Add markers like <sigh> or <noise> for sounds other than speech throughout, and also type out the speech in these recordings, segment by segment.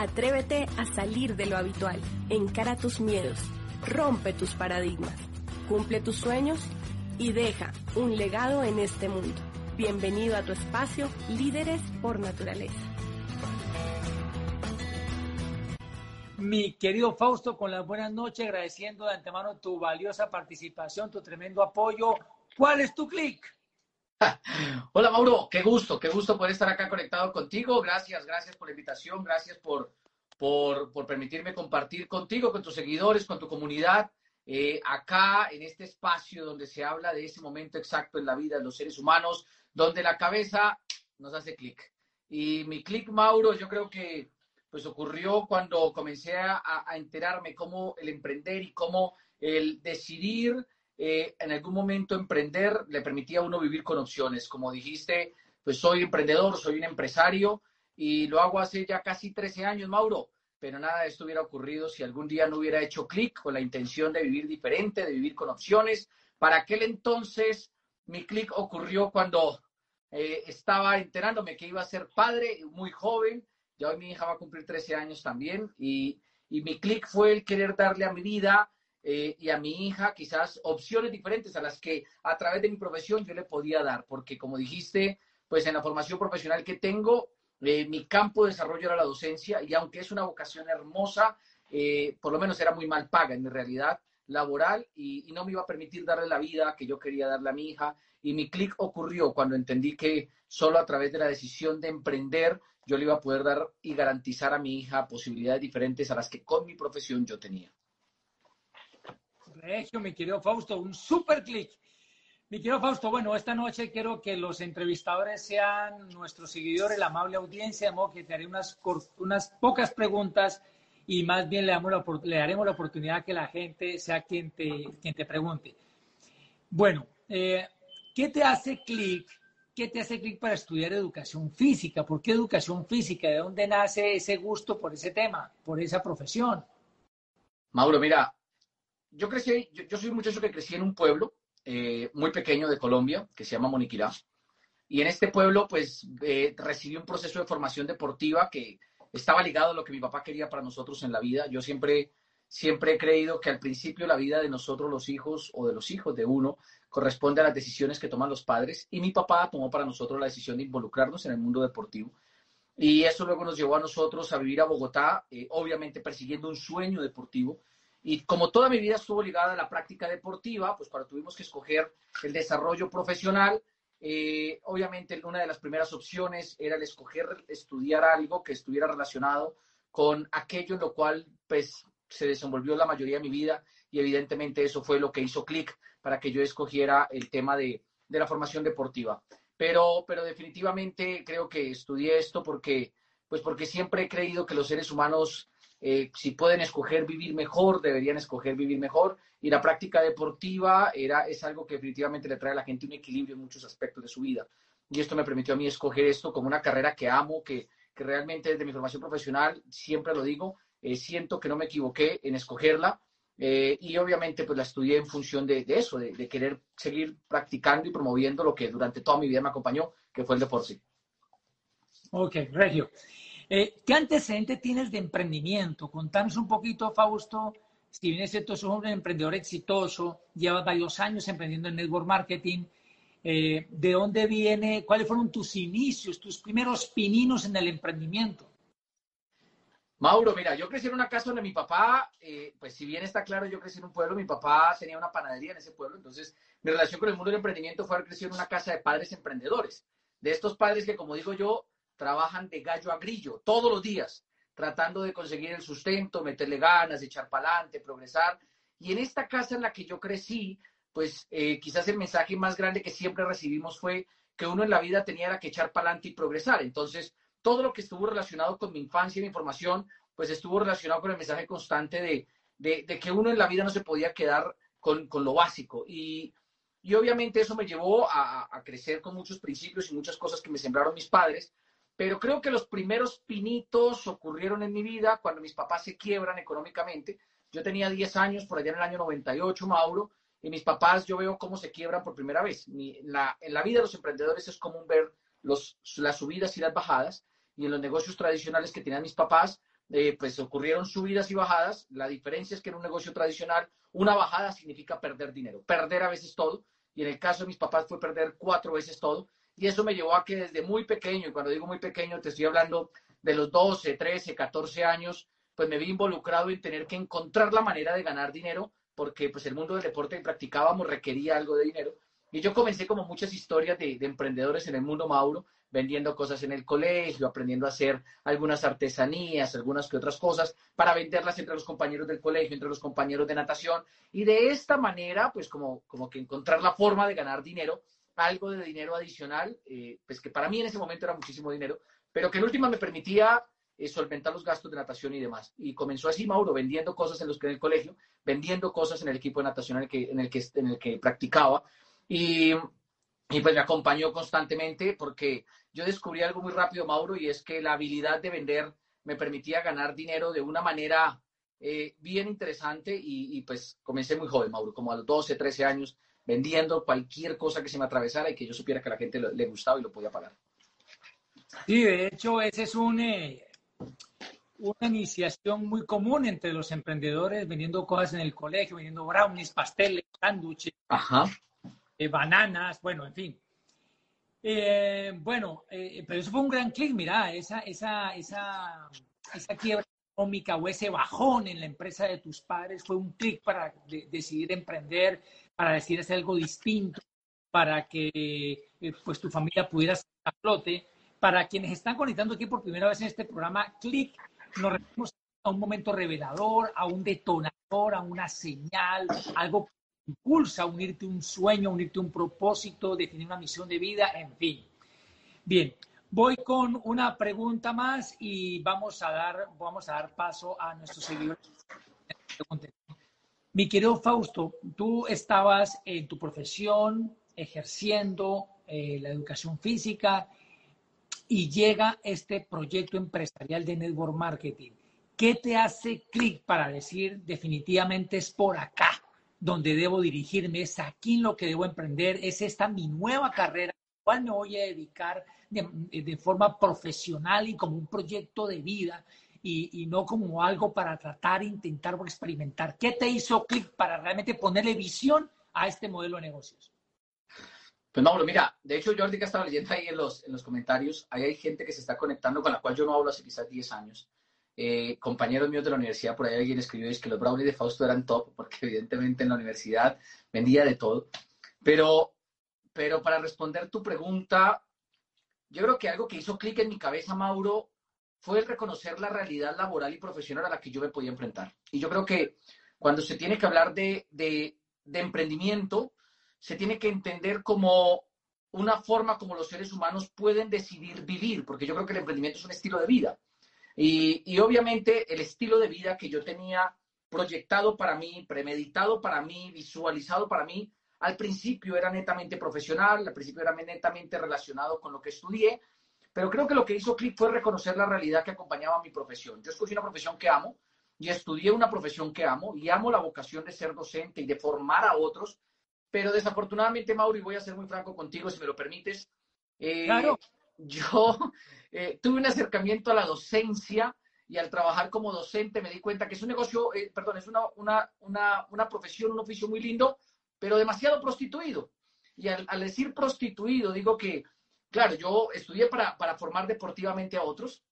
Atrévete a salir de lo habitual, encara tus miedos, rompe tus paradigmas, cumple tus sueños y deja un legado en este mundo. Bienvenido a tu espacio Líderes por Naturaleza. Mi querido Fausto, con las buenas noches, agradeciendo de antemano tu valiosa participación, tu tremendo apoyo. ¿Cuál es tu clic? <laughs> Hola Mauro, qué gusto, qué gusto poder estar acá conectado contigo. Gracias, gracias por la invitación, gracias por, por, por permitirme compartir contigo, con tus seguidores, con tu comunidad, eh, acá en este espacio donde se habla de ese momento exacto en la vida de los seres humanos, donde la cabeza nos hace clic. Y mi clic, Mauro, yo creo que pues ocurrió cuando comencé a, a enterarme cómo el emprender y cómo el decidir eh, en algún momento emprender le permitía a uno vivir con opciones. Como dijiste, pues soy emprendedor, soy un empresario y lo hago hace ya casi 13 años, Mauro. Pero nada de esto hubiera ocurrido si algún día no hubiera hecho clic con la intención de vivir diferente, de vivir con opciones. Para aquel entonces, mi clic ocurrió cuando eh, estaba enterándome que iba a ser padre, muy joven. Ya hoy mi hija va a cumplir 13 años también. Y, y mi clic fue el querer darle a mi vida eh, y a mi hija quizás opciones diferentes a las que a través de mi profesión yo le podía dar, porque como dijiste, pues en la formación profesional que tengo, eh, mi campo de desarrollo era la docencia y aunque es una vocación hermosa, eh, por lo menos era muy mal paga en mi realidad laboral y, y, no me iba a permitir darle la vida que yo quería darle a mi hija. Y mi clic ocurrió cuando entendí que solo a través de la decisión de emprender yo le iba a poder dar y garantizar a mi hija posibilidades diferentes a las que con mi profesión yo tenía. Regio, mi querido Fausto, un super clic. Mi querido Fausto, bueno, esta noche quiero que los entrevistadores sean nuestros seguidores, la amable audiencia, de modo que te haré unas, unas pocas preguntas y más bien le, damos la, le daremos la oportunidad que la gente sea quien te, quien te pregunte. Bueno, eh, ¿qué te hace clic? ¿Qué te hace clic para estudiar educación física? ¿Por qué educación física? ¿De dónde nace ese gusto por ese tema, por esa profesión? Mauro, mira, yo crecí, yo, soy un muchacho que crecí en un pueblo eh, muy pequeño de Colombia, que se llama Moniquirá. Y en este pueblo, pues, eh, recibí un proceso de formación deportiva que estaba ligado a lo que mi papá quería para nosotros en la vida. Yo siempre, siempre he creído que al principio la vida de nosotros los hijos o de los hijos de uno corresponde a las decisiones que toman los padres. Y mi papá tomó para nosotros la decisión de involucrarnos en el mundo deportivo. Y eso luego nos llevó a nosotros a vivir a Bogotá, eh, obviamente persiguiendo un sueño deportivo y como toda mi vida estuvo ligada a la práctica deportiva, pues cuando tuvimos que escoger el desarrollo profesional, eh, obviamente una de las primeras opciones era el escoger estudiar algo que estuviera relacionado con aquello en lo cual pues se desenvolvió la mayoría de mi vida y evidentemente eso fue lo que hizo clic para que yo escogiera el tema de, de la formación deportiva. Pero, pero definitivamente creo que estudié esto porque, pues porque siempre he creído que los seres humanos eh, si pueden escoger vivir mejor, deberían escoger vivir mejor. Y la práctica deportiva era, es algo que definitivamente le trae a la gente un equilibrio en muchos aspectos de su vida. Y esto me permitió a mí escoger esto como una carrera que amo, que, que realmente desde mi formación profesional, siempre lo digo, eh, siento que no me equivoqué en escogerla. Eh, y obviamente pues la estudié en función de, de eso, de, de, querer seguir practicando y promoviendo lo que durante toda mi vida me acompañó, que fue el deporte. Ok, Regio. Eh, ¿Qué antecedente tienes de emprendimiento? Contanos un poquito, Fausto. Si bien es cierto, sos un emprendedor exitoso, llevas varios años emprendiendo en network marketing. Eh, ¿De dónde viene? ¿Cuáles fueron tus inicios, tus primeros pininos en el emprendimiento? Mauro, mira, yo crecí en una casa donde mi papá, eh, pues si bien está claro, yo crecí en un pueblo, mi papá tenía una panadería en ese pueblo, entonces mi relación con el mundo del emprendimiento fue haber crecido en una casa de padres emprendedores, de estos padres que, como digo yo, trabajan de gallo a grillo todos los días, tratando de conseguir el sustento, meterle ganas, echar para adelante, progresar. Y en esta casa en la que yo crecí, pues eh, quizás el mensaje más grande que siempre recibimos fue que uno en la vida tenía que echar para adelante y progresar. Entonces, todo lo que estuvo relacionado con mi infancia y mi formación, pues estuvo relacionado con el mensaje constante de, de, de que uno en la vida no se podía quedar con, con lo básico. Y, y, obviamente eso me llevó a, a crecer con muchos principios y muchas cosas que me sembraron mis padres, pero creo que los primeros pinitos ocurrieron en mi vida cuando mis papás se quiebran económicamente. Yo tenía 10 años, por allá en el año 98, Mauro, y mis papás yo veo cómo se quiebran por primera vez. En la vida de los emprendedores es común ver las subidas y las bajadas, y en los negocios tradicionales que tenían mis papás, eh, pues ocurrieron subidas y bajadas. La diferencia es que en un negocio tradicional, una bajada significa perder dinero, perder a veces todo. Y en el caso de mis papás fue perder cuatro veces todo. Y eso me llevó a que desde muy pequeño, y cuando digo muy pequeño, te estoy hablando de los 12, 13, 14 años, pues me vi involucrado en tener que encontrar la manera de ganar dinero, porque pues el mundo del deporte que practicábamos requería algo de dinero. Y yo comencé como muchas historias de, de emprendedores en el mundo Mauro, vendiendo cosas en el colegio, aprendiendo a hacer algunas artesanías, algunas que otras cosas, para venderlas entre los compañeros del colegio, entre los compañeros de natación. Y de esta manera, pues como, como que encontrar la forma de ganar dinero, algo de dinero adicional, eh, pues que para mí en ese momento era muchísimo dinero, pero que en última me permitía eh, solventar los gastos de natación y demás. Y comenzó así, Mauro, vendiendo cosas en los que en el colegio, vendiendo cosas en el equipo de natación en el que, en el que, en el que practicaba. Y, y pues me acompañó constantemente porque yo descubrí algo muy rápido, Mauro, y es que la habilidad de vender me permitía ganar dinero de una manera eh, bien interesante y, y, pues comencé muy joven, Mauro, como a los 12, 13 años, vendiendo cualquier cosa que se me atravesara y que yo supiera que a la gente le, gustaba y lo podía pagar. Sí, de hecho, ese es un, eh, una iniciación muy común entre los emprendedores, vendiendo cosas en el colegio, vendiendo brownies, pasteles, sándwiches, eh, bananas, bueno, en fin. Eh, bueno, eh, pero eso fue un gran clic, mira, esa, esa, esa, esa quiebra económica o ese bajón en la empresa de tus padres fue un clic para de, decidir emprender, para decidir hacer algo distinto, para que eh, pues tu familia pudiera salir a flote. Para quienes están conectando aquí por primera vez en este programa, clic, nos referimos a un momento revelador, a un detonador, a una señal, algo que impulsa a unirte un sueño, a unirte un propósito, definir una misión de vida, en fin. Bien, voy con una pregunta más y vamos a dar, vamos a dar paso a nuestros seguidores. Mi querido Fausto, tú estabas en tu profesión ejerciendo eh, la educación física y llega este proyecto empresarial de network marketing. ¿Qué te hace clic para decir definitivamente es por acá donde debo dirigirme, es aquí lo que debo emprender, es esta mi nueva carrera, cual me voy a dedicar de, de, forma profesional y como un proyecto de vida y, y, no como algo para tratar, intentar o experimentar? ¿Qué te hizo clic para realmente ponerle visión a este modelo de negocios? Pues Mauro, mira, de hecho yo ahorita estaba leyendo ahí en los, en los comentarios, ahí hay gente que se está conectando con la cual yo no hablo hace quizás 10 años. Eh, compañeros míos de la universidad, por ahí alguien escribió es que los brownies de Fausto eran top, porque evidentemente en la universidad vendía de todo. Pero, pero para responder tu pregunta, yo creo que algo que hizo clic en mi cabeza, Mauro, fue el reconocer la realidad laboral y profesional a la que yo me podía enfrentar. Y yo creo que cuando se tiene que hablar de, de, emprendimiento, se tiene que entender como una forma como los seres humanos pueden decidir vivir, porque yo creo que el emprendimiento es un estilo de vida. Y, y, obviamente el estilo de vida que yo tenía proyectado para mí, premeditado para mí, visualizado para mí, al principio era netamente profesional, al principio era netamente relacionado con lo que estudié, pero creo que lo que hizo clic fue reconocer la realidad que acompañaba mi profesión. Yo escogí una profesión que amo y estudié una profesión que amo y amo la vocación de ser docente y de formar a otros pero desafortunadamente, Mauro, y voy a ser muy franco contigo, si me lo permites, eh, claro. yo <laughs> eh, tuve un acercamiento a la docencia y al trabajar como docente me di cuenta que es un negocio, eh, perdón, es una, una, una, una, profesión, un oficio muy lindo, pero demasiado prostituido. Y al, al, decir prostituido, digo que, claro, yo estudié para, para formar deportivamente a otros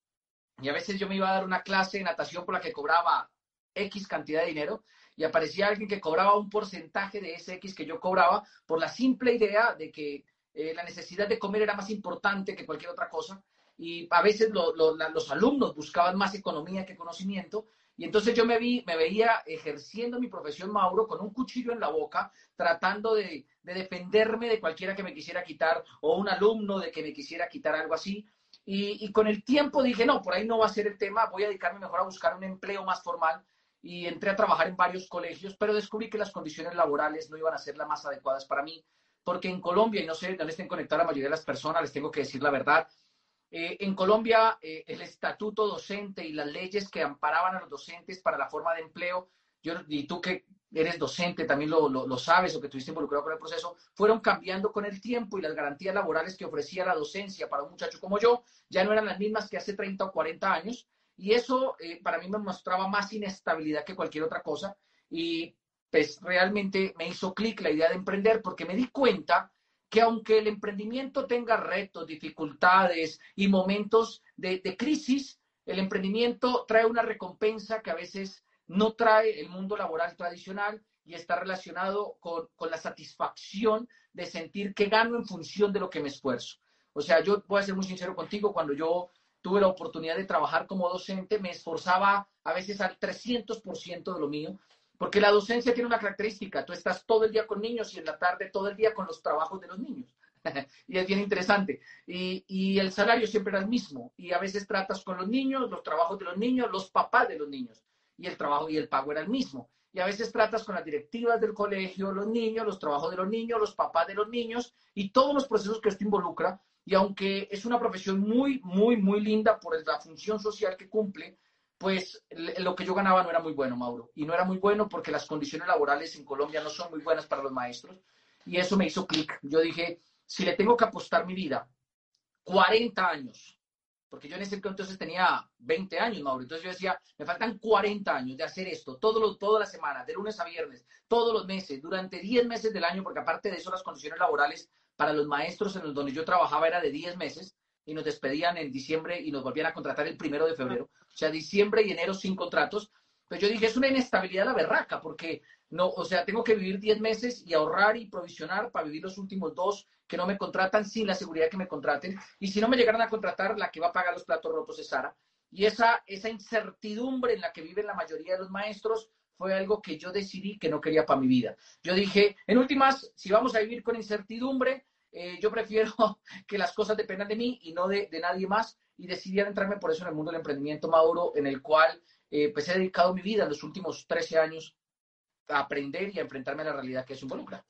y a veces yo me iba a dar una clase de natación por la que cobraba X cantidad de dinero y aparecía alguien que cobraba un porcentaje de ese X que yo cobraba por la simple idea de que eh, la necesidad de comer era más importante que cualquier otra cosa. Y a veces lo, lo, los alumnos buscaban más economía que conocimiento. Y entonces yo me, vi, me veía ejerciendo mi profesión, Mauro, con un cuchillo en la boca, tratando de, de defenderme de cualquiera que me quisiera quitar o un alumno de que me quisiera quitar algo así. Y, y, con el tiempo dije, no, por ahí no va a ser el tema, voy a dedicarme mejor a buscar un empleo más formal y entré a trabajar en varios colegios, pero descubrí que las condiciones laborales no iban a ser las más adecuadas para mí, porque en Colombia, y no sé dónde estén conectadas la mayoría de las personas, les tengo que decir la verdad, eh, en Colombia eh, el estatuto docente y las leyes que amparaban a los docentes para la forma de empleo, yo, y tú que eres docente también lo, lo, lo sabes o que estuviste involucrado con el proceso, fueron cambiando con el tiempo y las garantías laborales que ofrecía la docencia para un muchacho como yo ya no eran las mismas que hace 30 o 40 años Y eso eh, para mí me mostraba más inestabilidad que cualquier otra cosa. Y pues realmente me hizo clic la idea de emprender porque me di cuenta que aunque el emprendimiento tenga retos, dificultades y momentos de, crisis, el emprendimiento trae una recompensa que a veces no trae el mundo laboral tradicional y está relacionado con, con, la satisfacción de sentir que gano en función de lo que me esfuerzo. O sea, yo voy a ser muy sincero contigo, cuando yo tuve la oportunidad de trabajar como docente, me esforzaba a veces al 300% de lo mío, porque la docencia tiene una característica, tú estás todo el día con niños y en la tarde todo el día con los trabajos de los niños. <laughs> y es bien interesante. Y, el salario siempre era el mismo. Y a veces tratas con los niños, los trabajos de los niños, los papás de los niños. Y el trabajo y el pago era el mismo. Y a veces tratas con las directivas del colegio, los niños, los trabajos de los niños, los papás de los niños y todos los procesos que esto involucra. Y aunque es una profesión muy, muy, muy linda por la función social que cumple, pues lo que yo ganaba no era muy bueno, Mauro. Y no era muy bueno porque las condiciones laborales en Colombia no son muy buenas para los maestros. Y eso me hizo clic. Yo dije, si le tengo que apostar mi vida, 40 años, porque yo en ese entonces tenía 20 años, Mauro, entonces yo decía, me faltan 40 años de hacer esto, todo lo, toda la semana, de lunes a viernes, todos los meses, durante 10 meses del año, porque aparte de eso las condiciones laborales para los maestros en los donde yo trabajaba era de 10 meses, y nos despedían en diciembre y nos volvían a contratar el primero de febrero. O sea, diciembre y enero sin contratos. Pues yo dije, es una inestabilidad la berraca, porque no, o sea, tengo que vivir 10 meses y ahorrar y provisionar para vivir los últimos dos que no me contratan sin la seguridad que me contraten. Y si no me llegaran a contratar, la que va a pagar los platos rotos es Sara. Y esa, esa incertidumbre en la que viven la mayoría de los maestros fue algo que yo decidí que no quería para mi vida. Yo dije, en últimas, si vamos a vivir con incertidumbre, eh, yo prefiero <laughs> que las cosas dependan de mí y no de, de, nadie más y decidí adentrarme por eso en el mundo del emprendimiento, Mauro, en el cual eh, pues he dedicado mi vida en los últimos 13 años a aprender y a enfrentarme a la realidad que eso involucra.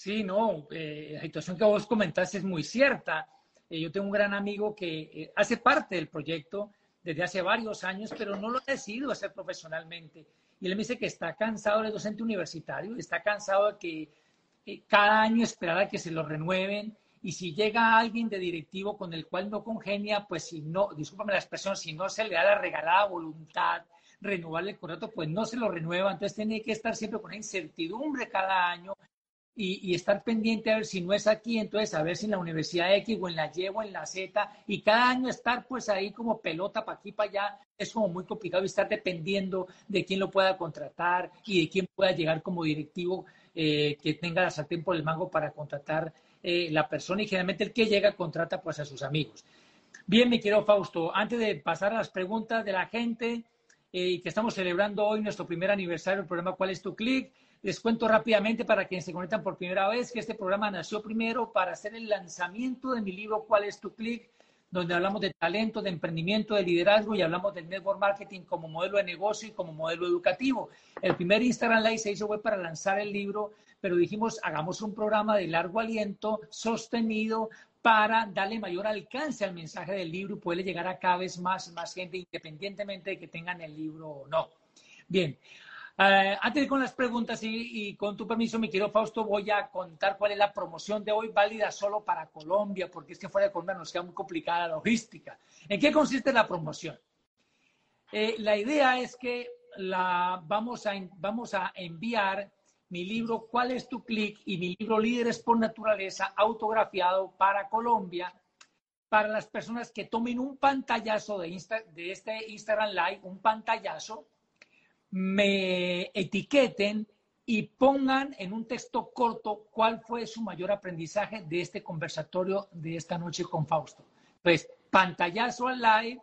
Sí, no, eh, la situación que vos comentaste es muy cierta. Eh, yo tengo un gran amigo que eh, hace parte del proyecto desde hace varios años, pero no lo ha decidido hacer profesionalmente. Y él me dice que está cansado de docente universitario, está cansado de que cada año esperar a que se lo renueven. Y si llega alguien de directivo con el cual no congenia, pues si no, discúlpame la expresión, si no se le da la regalada voluntad, renovar el contrato, pues no se lo renueva, entonces tiene que estar siempre con incertidumbre cada año y, y, estar pendiente a ver si no es aquí, entonces a ver si en la Universidad X o en la Y o en la Z, y cada año estar pues ahí como pelota para aquí, para allá, es como muy complicado y estar dependiendo de quién lo pueda contratar y de quién pueda llegar como directivo eh, que tenga la sartén por el mango para contratar eh, la persona y generalmente el que llega contrata pues a sus amigos. Bien, mi querido Fausto, antes de pasar a las preguntas de la gente eh, y que estamos celebrando hoy nuestro primer aniversario del programa ¿Cuál es tu clic? Les cuento rápidamente para quienes se conectan por primera vez que este programa nació primero para hacer el lanzamiento de mi libro ¿Cuál es tu clic? Donde hablamos de talento, de emprendimiento, de liderazgo y hablamos del network marketing como modelo de negocio y como modelo educativo. El primer Instagram Live se hizo fue para lanzar el libro, pero dijimos, hagamos un programa de largo aliento, sostenido, para darle mayor alcance al mensaje del libro y poderle llegar a cada vez más, más gente, independientemente de que tengan el libro o no. Bien, Uh, antes de ir con las preguntas y, y, con tu permiso, mi querido Fausto, voy a contar cuál es la promoción de hoy válida solo para Colombia, porque es que fuera de Colombia nos queda muy complicada la logística. ¿En qué consiste la promoción? Eh, la idea es que la, vamos, a, vamos a enviar mi libro ¿Cuál es tu clic? y mi libro Líderes por Naturaleza autografiado para Colombia para las personas que tomen un pantallazo de, Insta, de este Instagram Live, un pantallazo me etiqueten y pongan en un texto corto cuál fue su mayor aprendizaje de este conversatorio de esta noche con Fausto. Pues pantallazo al live,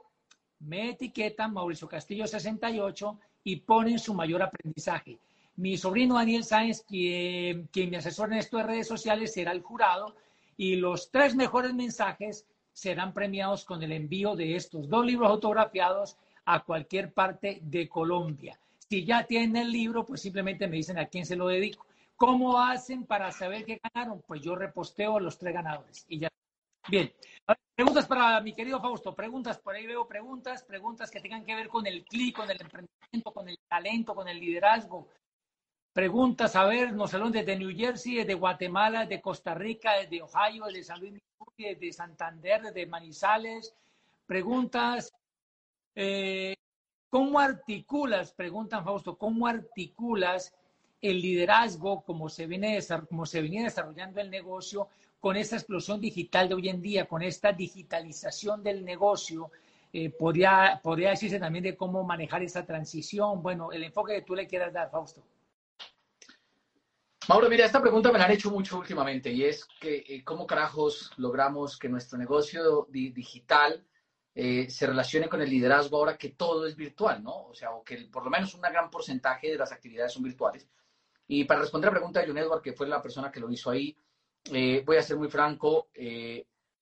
me etiquetan Mauricio Castillo 68 y ponen su mayor aprendizaje. Mi sobrino Daniel Sáenz, quien, quien me asesora en esto de redes sociales, será el jurado y los tres mejores mensajes serán premiados con el envío de estos dos libros autografiados a cualquier parte de Colombia. Si ya tienen el libro, pues simplemente me dicen a quién se lo dedico. ¿Cómo hacen para saber qué ganaron? Pues yo reposteo a los tres ganadores y ya. Bien. Preguntas para mi querido Fausto. Preguntas, por ahí veo preguntas, preguntas que tengan que ver con el clic, con el emprendimiento, con el talento, con el liderazgo. Preguntas, a ver, nos saludan desde New Jersey, desde Guatemala, desde Costa Rica, desde Ohio, desde San Luis, desde Santander, desde Manizales. Preguntas, Eh, ¿Cómo articulas, preguntan Fausto, cómo articulas el liderazgo como se, viene, como se venía desarrollando el negocio con esta explosión digital de hoy en día, con esta digitalización del negocio? Eh, podría, podría decirse también de cómo manejar esa transición. Bueno, el enfoque que tú le quieras dar, Fausto. Mauro, mira, esta pregunta me la han hecho mucho últimamente y es que eh, cómo carajos logramos que nuestro negocio digital eh, se relacione con el liderazgo ahora que todo es virtual, ¿no? O sea, o que por lo menos un gran porcentaje de las actividades son virtuales. Y para responder a la pregunta de John Edward, que fue la persona que lo hizo ahí, eh, voy a ser muy franco.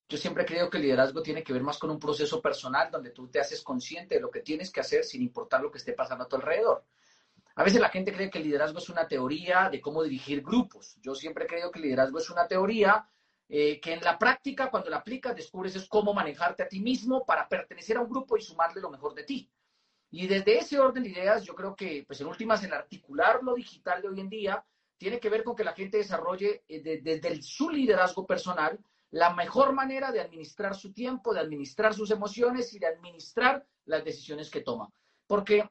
yo siempre creo que el liderazgo tiene que ver más con un proceso personal donde tú te haces consciente de lo que tienes que hacer sin importar lo que esté pasando a tu alrededor. A veces la gente cree que el liderazgo es una teoría de cómo dirigir grupos. Yo siempre creo que el liderazgo es una teoría eh, que en la práctica, cuando la aplicas, descubres es cómo manejarte a ti mismo para pertenecer a un grupo y sumarle lo mejor de ti. Y desde ese orden de ideas, yo creo que, pues en últimas, el articular lo digital de hoy en día tiene que ver con que la gente desarrolle eh, desde su liderazgo personal la mejor manera de administrar su tiempo, de administrar sus emociones y de administrar las decisiones que toma. Porque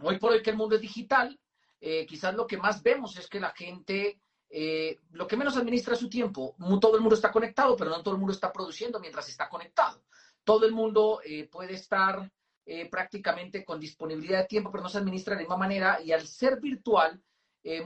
hoy por hoy que el mundo es digital, eh, quizás lo que más vemos es que la gente, eh, lo que menos administra su tiempo, todo el mundo está conectado, pero no todo el mundo está produciendo mientras está conectado. Todo el mundo eh, puede estar prácticamente con disponibilidad de tiempo, pero no se administra de la misma manera y al ser virtual,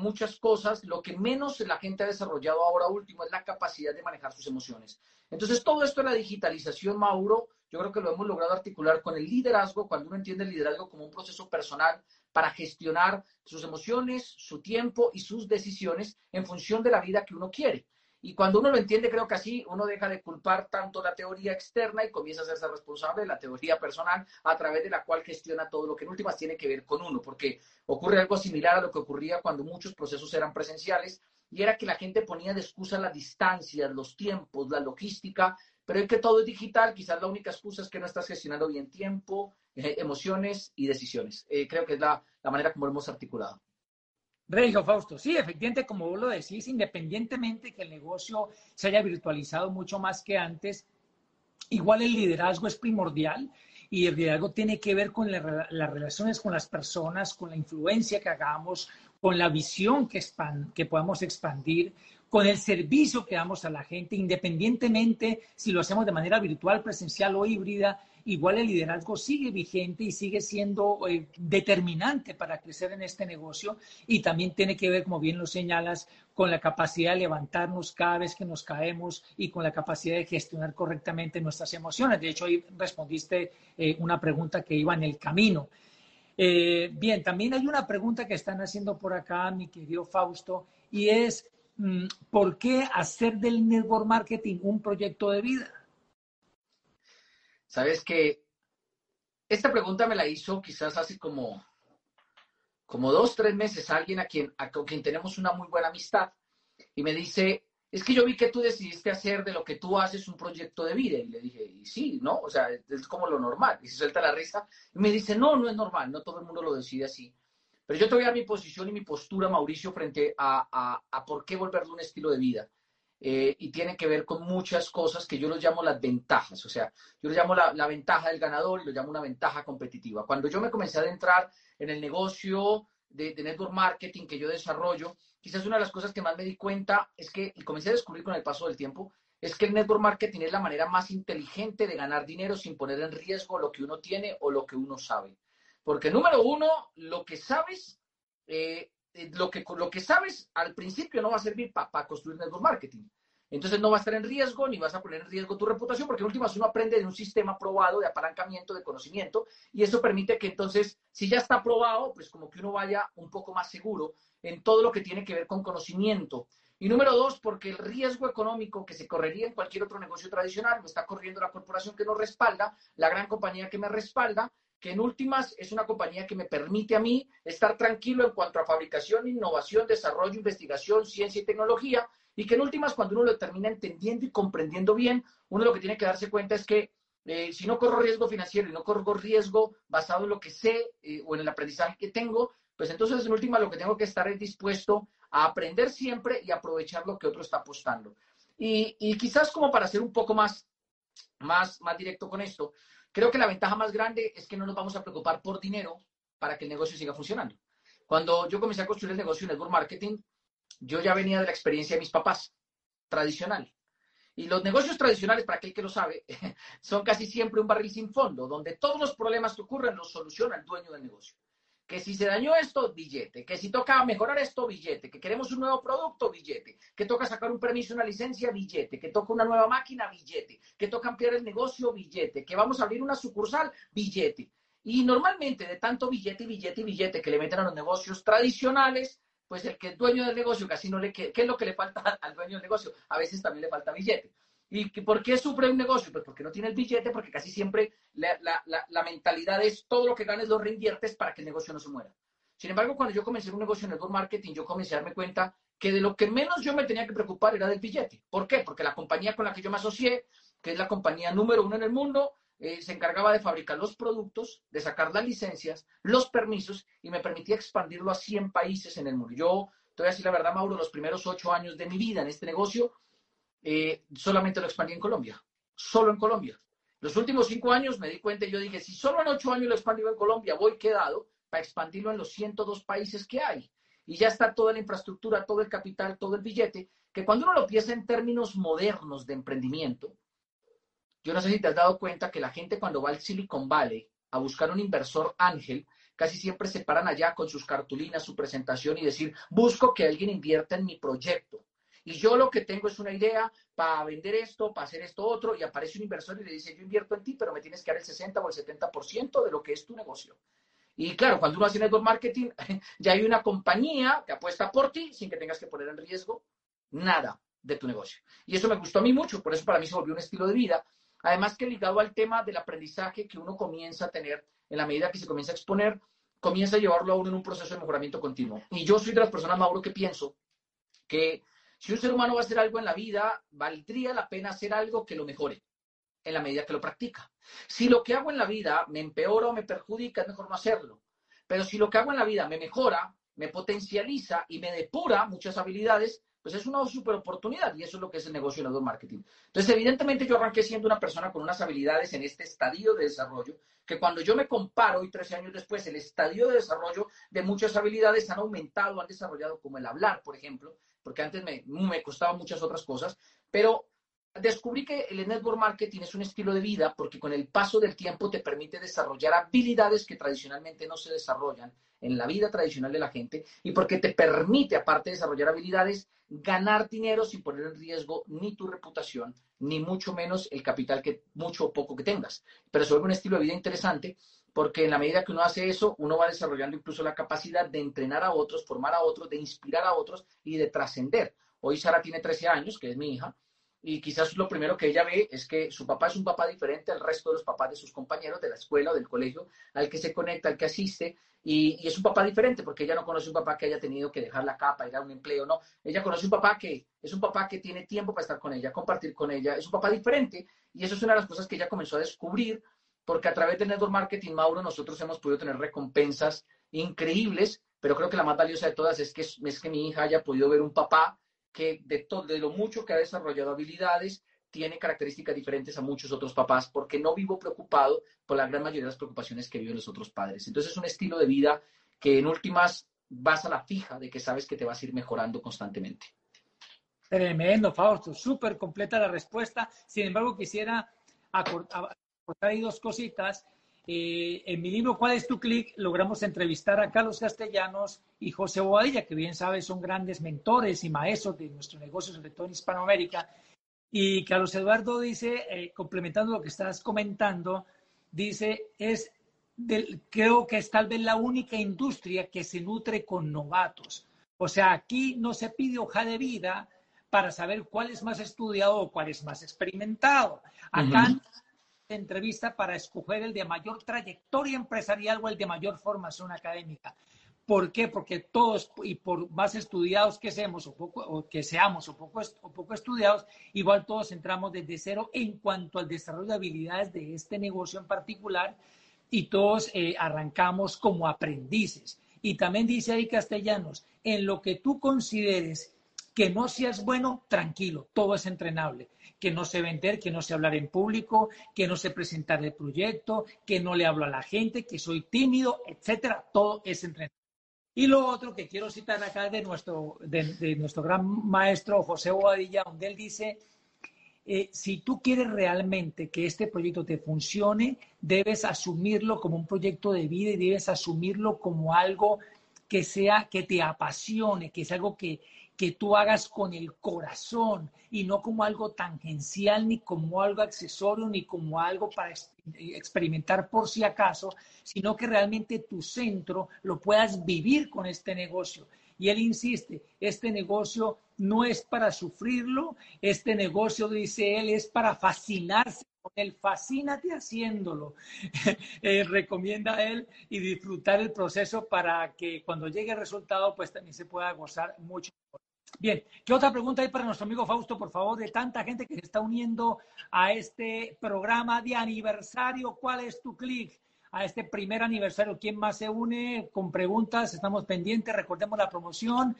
muchas cosas, lo que menos la gente ha desarrollado ahora último es la capacidad de manejar sus emociones. Entonces, todo esto de la digitalización, Mauro, yo creo que lo hemos logrado articular con el liderazgo, cuando uno entiende el liderazgo como un proceso personal para gestionar sus emociones, su tiempo y sus decisiones en función de la vida que uno quiere. Y cuando uno lo entiende, creo que así uno deja de culpar tanto la teoría externa y comienza a hacerse responsable de la teoría personal a través de la cual gestiona todo lo que en últimas tiene que ver con uno, porque ocurre algo similar a lo que ocurría cuando muchos procesos eran presenciales y era que la gente ponía de excusa las distancias, los tiempos, la logística pero es que todo es digital, quizás la única excusa es que no estás gestionando bien tiempo, emociones y decisiones. Eh, creo que es la, la, manera como lo hemos articulado. Regio Fausto, sí, efectivamente, como vos lo decís, independientemente que el negocio se haya virtualizado mucho más que antes, igual el liderazgo es primordial y el liderazgo tiene que ver con las relaciones con las personas, con la influencia que hagamos, con la visión que, que podamos expandir, con el servicio que damos a la gente, independientemente si lo hacemos de manera virtual, presencial o híbrida, igual el liderazgo sigue vigente y sigue siendo eh, determinante para crecer en este negocio y también tiene que ver, como bien lo señalas, con la capacidad de levantarnos cada vez que nos caemos y con la capacidad de gestionar correctamente nuestras emociones. De hecho, ahí respondiste eh, una pregunta que iba en el camino. Eh, bien, también hay una pregunta que están haciendo por acá, mi querido Fausto, y es, Mm, ¿por qué hacer del network marketing un proyecto de vida? Sabes que esta pregunta me la hizo quizás hace como, como dos, tres meses alguien a quien, a quien tenemos una muy buena amistad y me dice, es que yo vi que tú decidiste hacer de lo que tú haces un proyecto de vida. Y le dije, sí, ¿no? O sea, es como lo normal. Y se suelta la risa. Y me dice, no, no es normal, no todo el mundo lo decide así. Pero yo te voy a mi posición y mi postura, Mauricio, frente a, a, por qué volverlo un estilo de vida. Eh, y tiene que ver con muchas cosas que yo los llamo las ventajas. O sea, yo lo llamo la, ventaja del ganador y lo llamo una ventaja competitiva. Cuando yo me comencé a adentrar en el negocio de, de, network marketing que yo desarrollo, quizás una de las cosas que más me di cuenta es que, y comencé a descubrir con el paso del tiempo, es que el network marketing es la manera más inteligente de ganar dinero sin poner en riesgo lo que uno tiene o lo que uno sabe. Porque número uno, lo que sabes, eh, eh, lo, que, lo que sabes al principio no va a servir para construir network marketing. Entonces no va a estar en riesgo ni vas a poner en riesgo tu reputación porque en últimas uno aprende de un sistema probado de apalancamiento de conocimiento y eso permite que entonces, si ya está probado, pues como que uno vaya un poco más seguro en todo lo que tiene que ver con conocimiento. Y número dos, porque el riesgo económico que se correría en cualquier otro negocio tradicional lo está corriendo la corporación que nos respalda, la gran compañía que me respalda, que en últimas es una compañía que me permite a mí estar tranquilo en cuanto a fabricación, innovación, desarrollo, investigación, ciencia y tecnología, y que en últimas cuando uno lo termina entendiendo y comprendiendo bien, uno lo que tiene que darse cuenta es que eh, si no corro riesgo financiero y no corro riesgo basado en lo que sé eh, o en el aprendizaje que tengo, pues entonces en última lo que tengo que estar es dispuesto a aprender siempre y aprovechar lo que otro está apostando. Y, y quizás como para ser un poco más, más, más directo con esto, Creo que la ventaja más grande es que no nos vamos a preocupar por dinero para que el negocio siga funcionando. Cuando yo comencé a construir el negocio de network marketing, yo ya venía de la experiencia de mis papás, tradicional. Y los negocios tradicionales, para aquel que lo sabe, <laughs> son casi siempre un barril sin fondo, donde todos los problemas que ocurren los soluciona el dueño del negocio. Que si se dañó esto, billete. Que si toca mejorar esto, billete. Que queremos un nuevo producto, billete. Que toca sacar un permiso, una licencia, billete. Que toca una nueva máquina, billete. Que toca ampliar el negocio, billete. Que vamos a abrir una sucursal, billete. Y normalmente de tanto billete billete billete que le meten a los negocios tradicionales, pues el que es dueño del negocio casi no le ¿Qué es lo que le falta <laughs> al dueño del negocio? A veces también le falta billete. ¿Y por qué sufre un negocio? Pues porque no tiene el billete, porque casi siempre la, la, mentalidad es todo lo que ganes lo reinviertes para que el negocio no se muera. Sin embargo, cuando yo comencé un negocio en network marketing, yo comencé a darme cuenta que de lo que menos yo me tenía que preocupar era del billete. ¿Por qué? Porque la compañía con la que yo me asocié, que es la compañía número uno en el mundo, eh, se encargaba de fabricar los productos, de sacar las licencias, los permisos y me permitía expandirlo a 100 países en el mundo. Yo, te voy a decir la verdad, Mauro, los primeros ocho años de mi vida en este negocio, eh, solamente lo expandí en Colombia, solo en Colombia. Los últimos cinco años me di cuenta y yo dije, si solo en ocho años lo expandido en Colombia, voy quedado para expandirlo en los 102 países que hay. Y ya está toda la infraestructura, todo el capital, todo el billete, que cuando uno lo piensa en términos modernos de emprendimiento, yo no sé si te has dado cuenta que la gente cuando va al Silicon Valley a buscar un inversor ángel, casi siempre se paran allá con sus cartulinas, su presentación y decir, busco que alguien invierta en mi proyecto. Y yo lo que tengo es una idea para vender esto, para hacer esto otro, y aparece un inversor y le dice, yo invierto en ti, pero me tienes que dar el 60 o el 70% de lo que es tu negocio. Y claro, cuando uno hace network marketing, <laughs> ya hay una compañía que apuesta por ti sin que tengas que poner en riesgo nada de tu negocio. Y eso me gustó a mí mucho, por eso para mí se volvió un estilo de vida Además que ligado al tema del aprendizaje que uno comienza a tener en la medida que se comienza a exponer, comienza a llevarlo a uno en un proceso de mejoramiento continuo. Y yo soy de las personas, Mauro, que pienso que si un ser humano va a hacer algo en la vida, valdría la pena hacer algo que lo mejore en la medida que lo practica. Si lo que hago en la vida me empeora o me perjudica, es mejor no hacerlo. Pero si lo que hago en la vida me mejora, me potencializa y me depura muchas habilidades, pues es una super oportunidad y eso es lo que es el negocio de marketing. Entonces, evidentemente yo arranqué siendo una persona con unas habilidades en este estadio de desarrollo, que cuando yo me comparo hoy 13 años después, el estadio de desarrollo de muchas habilidades han aumentado, han desarrollado como el hablar, por ejemplo, porque antes me, me costaban muchas otras cosas, pero descubrí que el network marketing es un estilo de vida porque con el paso del tiempo te permite desarrollar habilidades que tradicionalmente no se desarrollan en la vida tradicional de la gente y porque te permite, aparte de desarrollar habilidades, ganar dinero sin poner en riesgo ni tu reputación, ni mucho menos el capital que mucho o poco que tengas. Pero se un estilo de vida interesante porque en la medida que uno hace eso, uno va desarrollando incluso la capacidad de entrenar a otros, formar a otros, de inspirar a otros y de trascender. Hoy Sara tiene 13 años, que es mi hija, y quizás lo primero que ella ve es que su papá es un papá diferente al resto de los papás de sus compañeros de la escuela o del colegio, al que se conecta, al que asiste, y, es un papá diferente porque ella no conoce un papá que haya tenido que dejar la capa, ir a un empleo, no. Ella conoce un papá que es un papá que tiene tiempo para estar con ella, compartir con ella, es un papá diferente, y eso es una de las cosas que ella comenzó a descubrir, porque a través del network marketing, Mauro, nosotros hemos podido tener recompensas increíbles, pero creo que la más valiosa de todas es que, es que mi hija haya podido ver un papá que de, todo, de lo mucho que ha desarrollado habilidades, tiene características diferentes a muchos otros papás porque no vivo preocupado por la gran mayoría de las preocupaciones que viven los otros padres. Entonces es un estilo de vida que en últimas vas a la fija de que sabes que te vas a ir mejorando constantemente. Tremendo, Fausto, súper completa la respuesta. Sin embargo, quisiera ahí dos cositas. Eh, en mi libro ¿Cuál es tu clic? logramos entrevistar a Carlos Castellanos y José Bobadilla, que bien sabes son grandes mentores y maestros de nuestro negocio, sobre todo en Hispanoamérica. Y Carlos Eduardo dice, eh, complementando lo que estás comentando, dice, es creo que es tal vez la única industria que se nutre con novatos. O sea, aquí no se pide hoja de vida para saber cuál es más estudiado o cuál es más experimentado. Acá entrevista para escoger el de mayor trayectoria empresarial o el de mayor formación académica. ¿Por qué? Porque todos, y por más estudiados que seamos o, poco, o que seamos o poco, o poco estudiados, igual todos entramos desde cero en cuanto al desarrollo de habilidades de este negocio en particular y todos eh, arrancamos como aprendices. Y también dice ahí Castellanos, en lo que tú consideres Que no seas bueno, tranquilo, todo es entrenable. Que no sé vender, que no sé hablar en público, que no sé presentar el proyecto, que no le hablo a la gente, que soy tímido, etcétera, todo es entrenable. Y lo otro que quiero citar acá de nuestro, de, nuestro gran maestro José Bobadilla, donde él dice, eh, si tú quieres realmente que este proyecto te funcione, debes asumirlo como un proyecto de vida y debes asumirlo como algo que sea, que te apasione, que es algo que, que tú hagas con el corazón y no como algo tangencial, ni como algo accesorio, ni como algo para experimentar por si acaso, sino que realmente tu centro lo puedas vivir con este negocio. Y él insiste, este negocio no es para sufrirlo, este negocio, dice él, es para fascinarse con él, fascínate haciéndolo. <laughs> Eh, recomienda a él y disfrutar el proceso para que cuando llegue el resultado, pues también se pueda gozar mucho. Bien, ¿qué otra pregunta hay para nuestro amigo Fausto, por favor, de tanta gente que se está uniendo a este programa de aniversario? ¿Cuál es tu clic? A este primer aniversario, ¿quién más se une con preguntas? Estamos pendientes, recordemos la promoción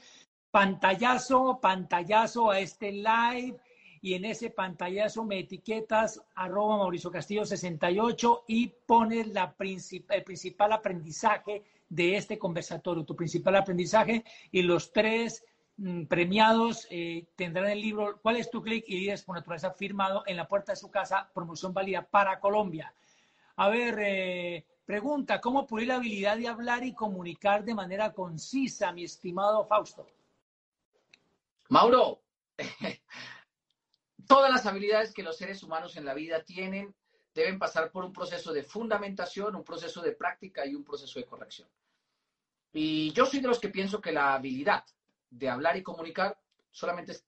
pantallazo, pantallazo a este live y en ese pantallazo me etiquetas arroba Mauricio Castillo 68 y pones la el principal aprendizaje de este conversatorio, tu principal aprendizaje y los tres premiados eh, tendrán el libro ¿Cuál es tu clic? y líderes por naturaleza firmado en la puerta de su casa, promoción válida para Colombia. A ver, eh, pregunta, ¿cómo pulir la habilidad de hablar y comunicar de manera concisa, mi estimado Fausto? Mauro, <laughs> todas las habilidades que los seres humanos en la vida tienen deben pasar por un proceso de fundamentación, un proceso de práctica y un proceso de corrección. Y yo soy de los que pienso que la habilidad de hablar y comunicar solamente es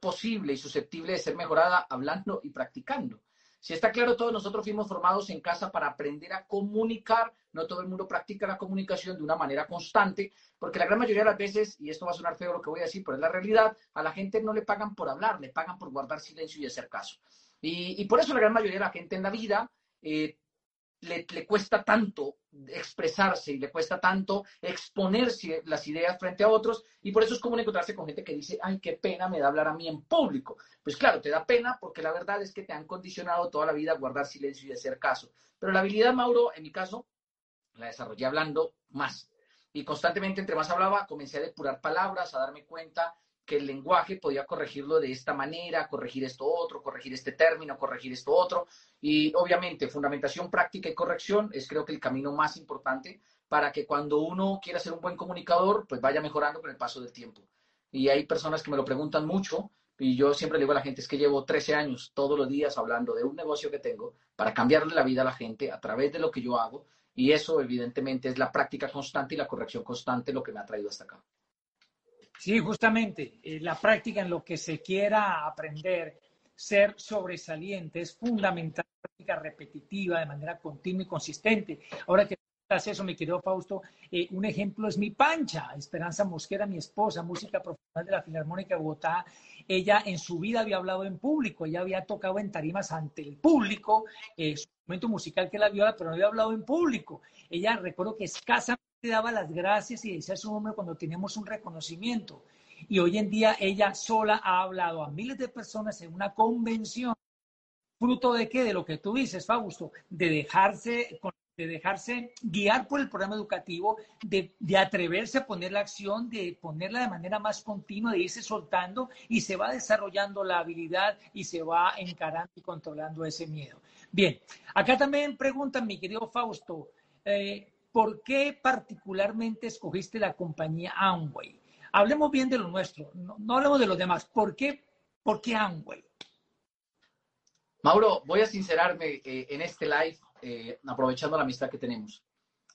posible y susceptible de ser mejorada hablando y practicando. Si está claro, todos nosotros fuimos formados en casa para aprender a comunicar. No todo el mundo practica la comunicación de una manera constante, porque la gran mayoría de las veces, y esto va a sonar feo lo que voy a decir, pero es la realidad, a la gente no le pagan por hablar, le pagan por guardar silencio y hacer caso. Y, por eso la gran mayoría de la gente en la vida eh, le, cuesta tanto expresarse y le cuesta tanto exponerse las ideas frente a otros y por eso es común encontrarse con gente que dice, ay, qué pena me da hablar a mí en público. Pues claro, te da pena porque la verdad es que te han condicionado toda la vida a guardar silencio y hacer caso. Pero la habilidad, Mauro, en mi caso, la desarrollé hablando más. Y constantemente, entre más hablaba, comencé a depurar palabras, a darme cuenta que el lenguaje podía corregirlo de esta manera, corregir esto otro, corregir este término, corregir esto otro. Y obviamente, fundamentación práctica y corrección es creo que el camino más importante para que cuando uno quiera ser un buen comunicador, pues vaya mejorando con el paso del tiempo. Y hay personas que me lo preguntan mucho y yo siempre le digo a la gente, es que llevo 13 años todos los días hablando de un negocio que tengo para cambiarle la vida a la gente a través de lo que yo hago. Y eso evidentemente es la práctica constante y la corrección constante lo que me ha traído hasta acá. Sí, justamente, eh, la práctica en lo que se quiera aprender, ser sobresaliente, es fundamental, práctica repetitiva, de manera continua y consistente. Ahora que haces eso, mi querido Fausto, eh, un ejemplo es mi pancha, Esperanza Mosquera, mi esposa, música profesional de la Filarmónica de Bogotá. Ella en su vida había hablado en público, ella había tocado en tarimas ante el público, eh, su momento musical que la viola, pero no había hablado en público. Ella, recuerdo que escasamente daba las gracias y decía su nombre cuando teníamos un reconocimiento. Y hoy en día ella sola ha hablado a miles de personas en una convención. ¿Fruto de qué? De lo que tú dices, Fausto, de dejarse, de dejarse guiar por el programa educativo, de, de atreverse a poner la acción, de ponerla de manera más continua, de irse soltando y se va desarrollando la habilidad y se va encarando y controlando ese miedo. Bien, acá también preguntan, mi querido Fausto, eh, ¿por qué particularmente escogiste la compañía Amway? Hablemos bien de lo nuestro, no, hablemos de los demás. ¿Por qué, por qué Amway? Mauro, voy a sincerarme eh, en este live, eh, aprovechando la amistad que tenemos.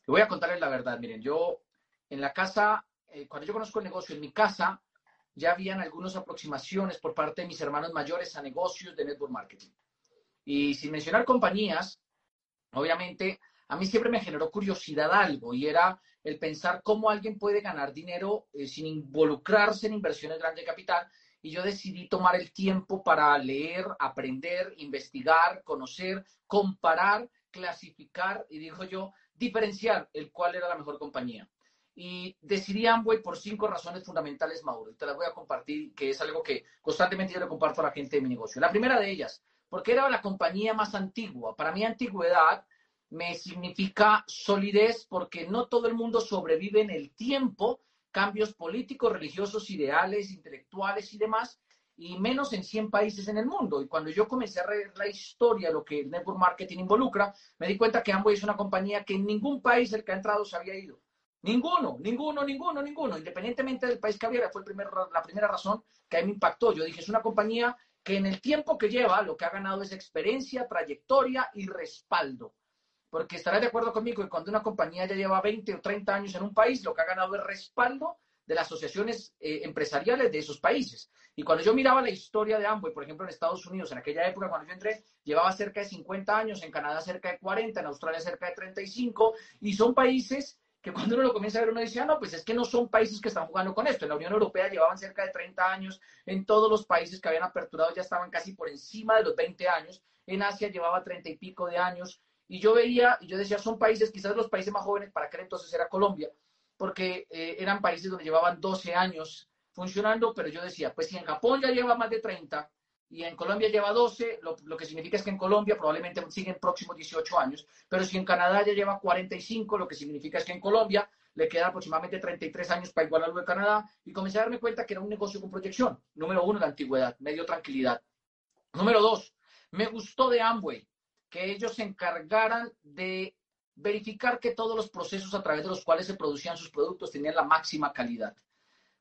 Le voy a contarles la verdad. Miren, yo en la casa, eh, cuando yo conozco el negocio, en mi casa ya habían algunas aproximaciones por parte de mis hermanos mayores a negocios de network marketing. Y sin mencionar compañías, obviamente a mí siempre me generó curiosidad algo y era el pensar cómo alguien puede ganar dinero eh, sin involucrarse en inversiones grandes de capital. Y yo decidí tomar el tiempo para leer, aprender, investigar, conocer, comparar, clasificar y dijo yo, diferenciar el cuál era la mejor compañía. Y decidí Amway por cinco razones fundamentales, Mauro. Y te las voy a compartir, que es algo que constantemente yo le comparto a la gente de mi negocio. La primera de ellas, porque era la compañía más antigua. Para mí, antigüedad me significa solidez, porque no todo el mundo sobrevive en el tiempo, cambios políticos, religiosos, ideales, intelectuales y demás, y menos en 100 países en el mundo. Y cuando yo comencé a leer la historia, lo que el network marketing involucra, me di cuenta que Amway es una compañía que en ningún país el que ha entrado se había ido. Ninguno, ninguno, ninguno, ninguno. Independientemente del país que había, fue el primer, la primera razón que a mí me impactó. Yo dije, es una compañía que en el tiempo que lleva, lo que ha ganado es experiencia, trayectoria y respaldo. Porque estarás de acuerdo conmigo que cuando una compañía ya lleva 20 o 30 años en un país, lo que ha ganado es respaldo de las asociaciones eh, empresariales de esos países. Y cuando yo miraba la historia de Amway, por ejemplo, en Estados Unidos, en aquella época cuando yo entré, llevaba cerca de 50 años, en Canadá cerca de 40, en Australia cerca de 35, y son países que cuando uno lo comienza a ver, uno dice, ah, no, pues es que no son países que están jugando con esto. En la Unión Europea llevaban cerca de 30 años, en todos los países que habían aperturado ya estaban casi por encima de los 20 años, en Asia llevaba 30 y pico de años, y yo veía, y yo decía, son países, quizás los países más jóvenes, para aquel entonces era Colombia, porque eh, eran países donde llevaban 12 años funcionando, pero yo decía, pues si en Japón ya lleva más de 30, y en Colombia lleva 12, lo, lo, que significa es que en Colombia probablemente siguen próximos 18 años, pero si en Canadá ya lleva 45, lo que significa es que en Colombia le quedan aproximadamente 33 años para igualar lo de Canadá, y comencé a darme cuenta que era un negocio con proyección. Número uno, la antigüedad, me dio tranquilidad. Número dos, me gustó de Amway que ellos se encargaran de verificar que todos los procesos a través de los cuales se producían sus productos tenían la máxima calidad.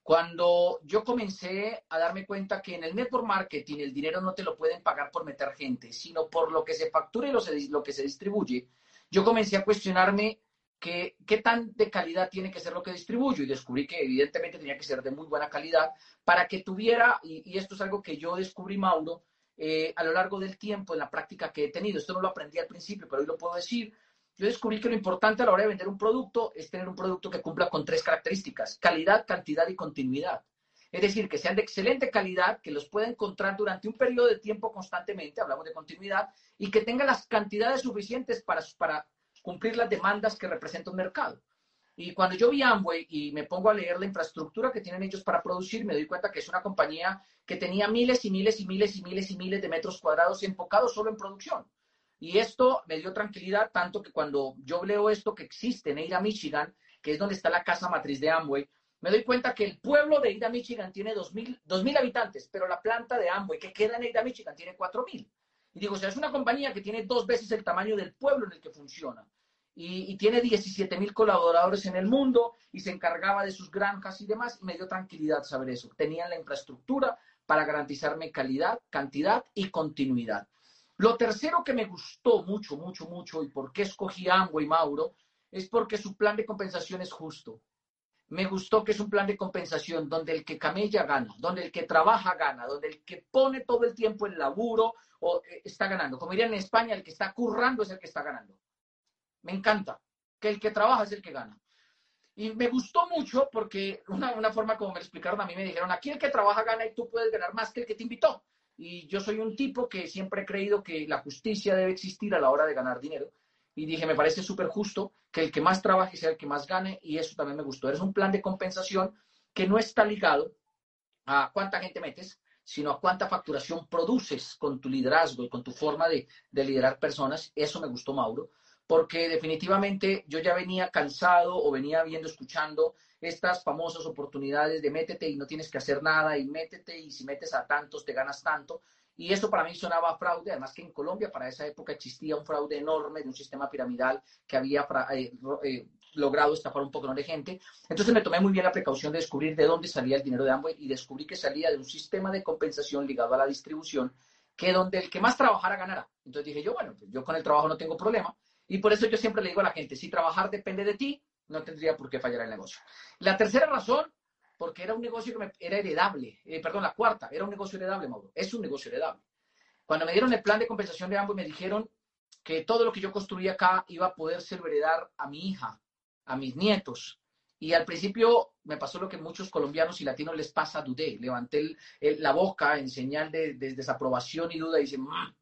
Cuando yo comencé a darme cuenta que en el network marketing el dinero no te lo pueden pagar por meter gente, sino por lo que se factura y lo, que se distribuye, yo comencé a cuestionarme que, qué tan de calidad tiene que ser lo que distribuyo y descubrí que evidentemente tenía que ser de muy buena calidad para que tuviera, y esto es algo que yo descubrí, Mauro, eh, a lo largo del tiempo en la práctica que he tenido. Esto no lo aprendí al principio, pero hoy lo puedo decir yo descubrí que lo importante a la hora de vender un producto es tener un producto que cumpla con tres características, calidad, cantidad y continuidad. Es decir, que sean de excelente calidad, que los pueda encontrar durante un periodo de tiempo constantemente, hablamos de continuidad, y que tenga las cantidades suficientes para, para cumplir las demandas que representa un mercado. Y cuando yo vi Amway y me pongo a leer la infraestructura que tienen ellos para producir, me doy cuenta que es una compañía que tenía miles y miles y miles y miles y miles de metros cuadrados enfocados solo en producción. Y esto me dio tranquilidad tanto que cuando yo leo esto que existe en Ada, Michigan, que es donde está la casa matriz de Amway, me doy cuenta que el pueblo de Ada, Michigan tiene 2.000 habitantes, pero la planta de Amway que queda en Ada, Michigan tiene 4.000. Y digo, o sea, es una compañía que tiene dos veces el tamaño del pueblo en el que funciona. Y, y tiene 17.000 colaboradores en el mundo y se encargaba de sus granjas y demás. Y me dio tranquilidad saber eso. Tenían la infraestructura para garantizarme calidad, cantidad y continuidad. Lo tercero que me gustó mucho, mucho, mucho y por qué escogí Amway, Mauro, es porque su plan de compensación es justo. Me gustó que es un plan de compensación donde el que camella gana, donde el que trabaja gana, donde el que pone todo el tiempo el laburo o, eh, está ganando. Como dirían en España, el que está currando es el que está ganando. Me encanta que el que trabaja es el que gana. Y me gustó mucho porque una, una forma como me explicaron a mí, me dijeron, aquí el que trabaja gana y tú puedes ganar más que el que te invitó. Y yo soy un tipo que siempre he creído que la justicia debe existir a la hora de ganar dinero. Y dije, me parece súper justo que el que más trabaje sea el que más gane y eso también me gustó. Es un plan de compensación que no está ligado a cuánta gente metes, sino a cuánta facturación produces con tu liderazgo y con tu forma de, de liderar personas. Eso me gustó, Mauro, porque definitivamente yo ya venía cansado o venía viendo, escuchando estas famosas oportunidades de métete y no tienes que hacer nada y métete y si metes a tantos te ganas tanto. Y eso para mí sonaba fraude, además que en Colombia para esa época existía un fraude enorme de un sistema piramidal que había eh, eh, logrado estafar un poco de gente. Entonces me tomé muy bien la precaución de descubrir de dónde salía el dinero de Amway y descubrí que salía de un sistema de compensación ligado a la distribución, que donde el que más trabajara ganará. Entonces dije yo, bueno, pues yo con el trabajo no tengo problema. Y por eso yo siempre le digo a la gente, si trabajar depende de ti, no tendría por qué fallar el negocio. La tercera razón, porque era un negocio que era heredable. Eh, perdón, la cuarta, era un negocio heredable, Mauro. Es un negocio heredable. Cuando me dieron el plan de compensación de ambos, me dijeron que todo lo que yo construía acá iba a poder ser heredar a mi hija, a mis nietos. Y al principio me pasó lo que muchos colombianos y latinos les pasa, dudé. Levanté la boca en señal de, desaprobación y duda y dije, mm".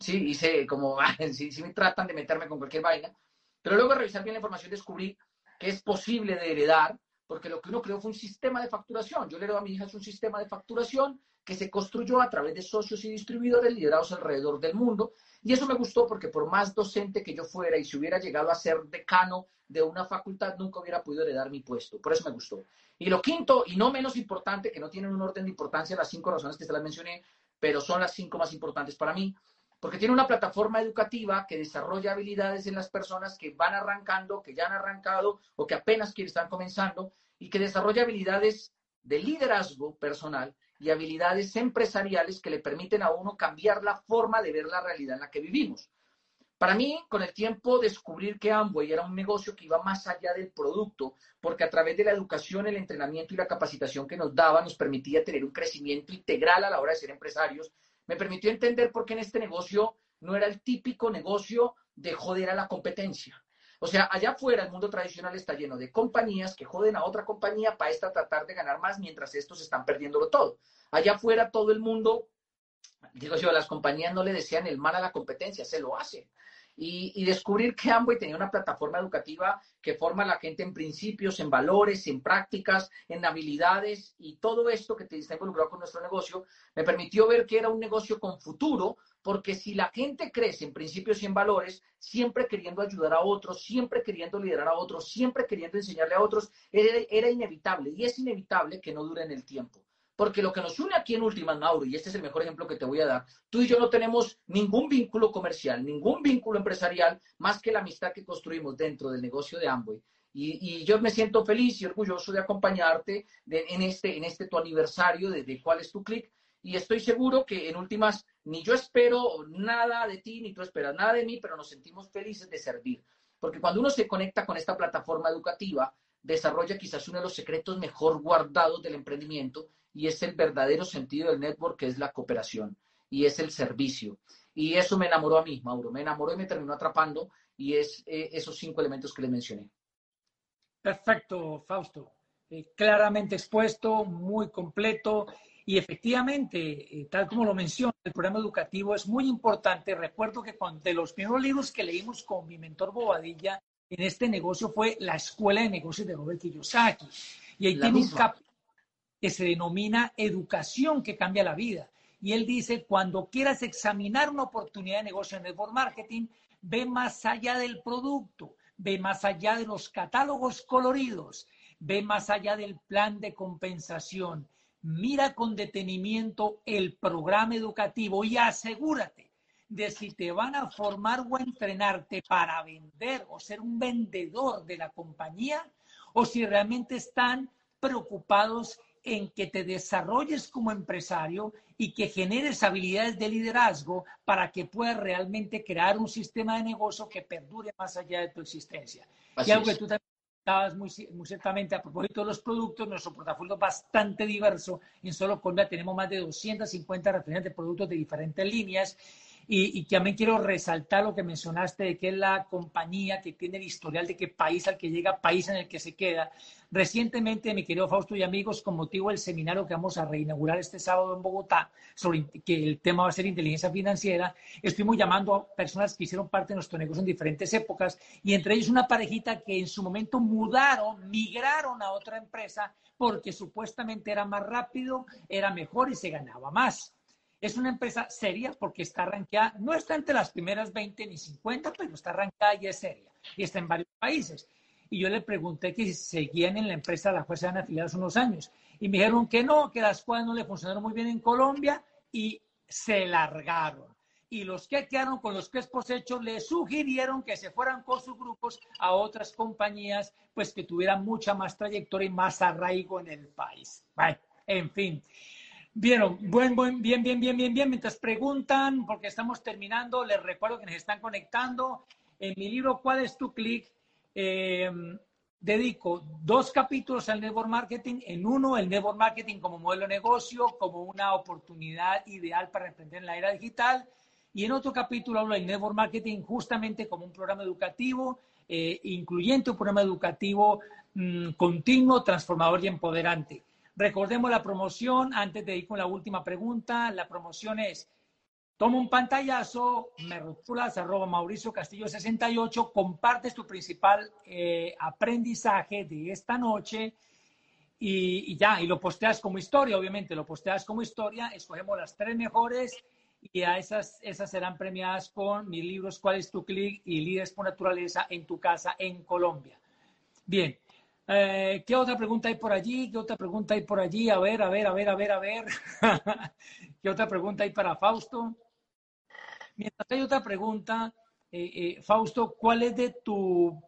Sí, hice como, <laughs> si, si me tratan de meterme con cualquier vaina. Pero luego de revisar bien la información descubrí que es posible de heredar porque lo que uno creó fue un sistema de facturación. Yo le doy a mi hija es un sistema de facturación que se construyó a través de socios y distribuidores liderados alrededor del mundo. Y eso me gustó porque por más docente que yo fuera y si hubiera llegado a ser decano de una facultad, nunca hubiera podido heredar mi puesto. Por eso me gustó. Y lo quinto, y no menos importante, que no tienen un orden de importancia, las cinco razones que se las mencioné, pero son las cinco más importantes para mí, porque tiene una plataforma educativa que desarrolla habilidades en las personas que van arrancando, que ya han arrancado o que apenas estar comenzando y que desarrolla habilidades de liderazgo personal y habilidades empresariales que le permiten a uno cambiar la forma de ver la realidad en la que vivimos. Para mí, con el tiempo, descubrir que Amway era un negocio que iba más allá del producto, porque a través de la educación, el entrenamiento y la capacitación que nos daba, nos permitía tener un crecimiento integral a la hora de ser empresarios me permitió entender por qué en este negocio no era el típico negocio de joder a la competencia. O sea, allá afuera el mundo tradicional está lleno de compañías que joden a otra compañía para esta tratar de ganar más mientras estos están perdiéndolo todo. Allá afuera todo el mundo, digo yo, las compañías no le desean el mal a la competencia, se lo hacen y, descubrir que Amway tenía una plataforma educativa que forma a la gente en principios, en valores, en prácticas, en habilidades y todo esto que te está involucrado con nuestro negocio, me permitió ver que era un negocio con futuro, porque si la gente crece en principios y en valores, siempre queriendo ayudar a otros, siempre queriendo liderar a otros, siempre queriendo enseñarle a otros, era inevitable y es inevitable que no dure en el tiempo. Porque lo que nos une aquí en Últimas, Mauro, y este es el mejor ejemplo que te voy a dar, tú y yo no tenemos ningún vínculo comercial, ningún vínculo empresarial, más que la amistad que construimos dentro del negocio de Amway. Y, yo me siento feliz y orgulloso de acompañarte en, este, en este tu aniversario de, de cuál es tu clic. Y estoy seguro que en últimas, ni yo espero nada de ti, ni tú esperas nada de mí, pero nos sentimos felices de servir. Porque cuando uno se conecta con esta plataforma educativa, desarrolla quizás uno de los secretos mejor guardados del emprendimiento y es el verdadero sentido del network, que es la cooperación y es el servicio. Y eso me enamoró a mí, Mauro, me enamoró y me terminó atrapando y es eh, esos cinco elementos que le mencioné. Perfecto, Fausto. Eh, claramente expuesto, muy completo y efectivamente, eh, tal como lo menciona, el programa educativo es muy importante. Recuerdo que con, de los primeros libros que leímos con mi mentor Bobadilla en este negocio fue La Escuela de Negocios de Robert Kiyosaki. Y ahí tiene un capítulo que se denomina educación que cambia la vida. Y él dice, cuando quieras examinar una oportunidad de negocio en network marketing, ve más allá del producto, ve más allá de los catálogos coloridos, ve más allá del plan de compensación. Mira con detenimiento el programa educativo y asegúrate de si te van a formar o entrenarte para vender o ser un vendedor de la compañía o si realmente están preocupados en que te desarrolles como empresario y que generes habilidades de liderazgo para que puedas realmente crear un sistema de negocio que perdure más allá de tu existencia. y algo que tú también estabas muy, muy ciertamente a propósito de los productos, nuestro portafolio es bastante diverso. En solo Colombia tenemos más de 250 referentes de productos de diferentes líneas y, también quiero resaltar lo que mencionaste de que es la compañía que tiene el historial de qué país al que llega, país en el que se queda. Recientemente, mi querido Fausto y amigos, con motivo del seminario que vamos a reinaugurar este sábado en Bogotá, sobre que el tema va a ser inteligencia financiera, estuvimos llamando a personas que hicieron parte de nuestro negocio en diferentes épocas y entre ellos una parejita que en su momento mudaron, migraron a otra empresa porque supuestamente era más rápido, era mejor y se ganaba más. Es una empresa seria porque está arrancada, no está entre las primeras 20 ni 50, pero está arrancada y es seria. Y está en varios países. Y yo le pregunté que si seguían en la empresa la cual se han afiliado hace unos años. Y me dijeron que no, que las cosas no le funcionaron muy bien en Colombia y se largaron. Y los que quedaron con los crespos hechos le sugirieron que se fueran con sus grupos a otras compañías, pues que tuvieran mucha más trayectoria y más arraigo en el país. En fin. Buen, buen, bien, bien, bien, bien, bien. Mientras preguntan, porque estamos terminando, les recuerdo que nos están conectando. En mi libro, ¿Cuál es tu clic? Eh, dedico dos capítulos al network marketing. En uno, el network marketing como modelo de negocio, como una oportunidad ideal para emprender en la era digital. Y en otro capítulo hablo del network marketing justamente como un programa educativo, eh, incluyente un programa educativo mm, continuo, transformador y empoderante. Recordemos la promoción antes de ir con la última pregunta. La promoción es, toma un pantallazo, me rotulas, arroba Mauricio Castillo 68, compartes tu principal eh, aprendizaje de esta noche y, ya, y lo posteas como historia, obviamente, lo posteas como historia, escogemos las tres mejores y a esas, esas serán premiadas con mis libros ¿Cuál es tu clic? y Líderes por Naturaleza en tu casa en Colombia. Bien, eh, ¿qué otra pregunta hay por allí? ¿Qué otra pregunta hay por allí? A ver, a ver, a ver, a ver, a ver. <laughs> ¿Qué otra pregunta hay para Fausto? Mientras hay otra pregunta, eh, eh, Fausto, ¿cuál es de tu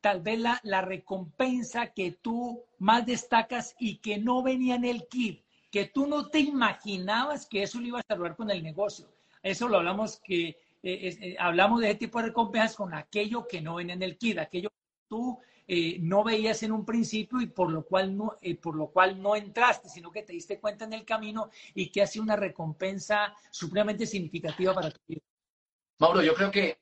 tal vez la, recompensa que tú más destacas y que no venía en el kit, que tú no te imaginabas que eso lo ibas a lograr con el negocio. Eso lo hablamos que eh, eh, hablamos de ese tipo de recompensas con aquello que no venía en el kit, aquello que tú eh, no veías en un principio y por lo cual no, por lo cual no entraste, sino que te diste cuenta en el camino y que hace una recompensa supremamente significativa para ti. Mauro, yo creo que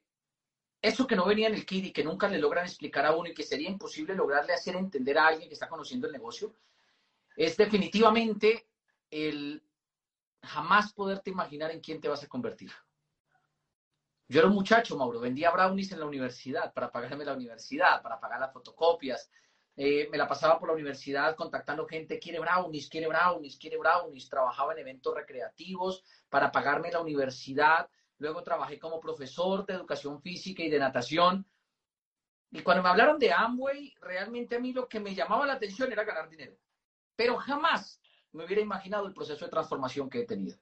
eso que no venía en el kit y que nunca le logran explicar a uno y que sería imposible lograrle hacer entender a alguien que está conociendo el negocio, es definitivamente el jamás poderte imaginar en quién te vas a convertir. Yo era un muchacho, Mauro, vendía brownies en la universidad para pagarme la universidad, para pagar las fotocopias. Eh, me la pasaba por la universidad contactando gente, quiere brownies, quiere brownies, quiere brownies. Trabajaba en eventos recreativos para pagarme la universidad luego trabajé como profesor de educación física y de natación. Y cuando me hablaron de Amway, realmente a mí lo que me llamaba la atención era ganar dinero. Pero jamás me hubiera imaginado el proceso de transformación que he tenido.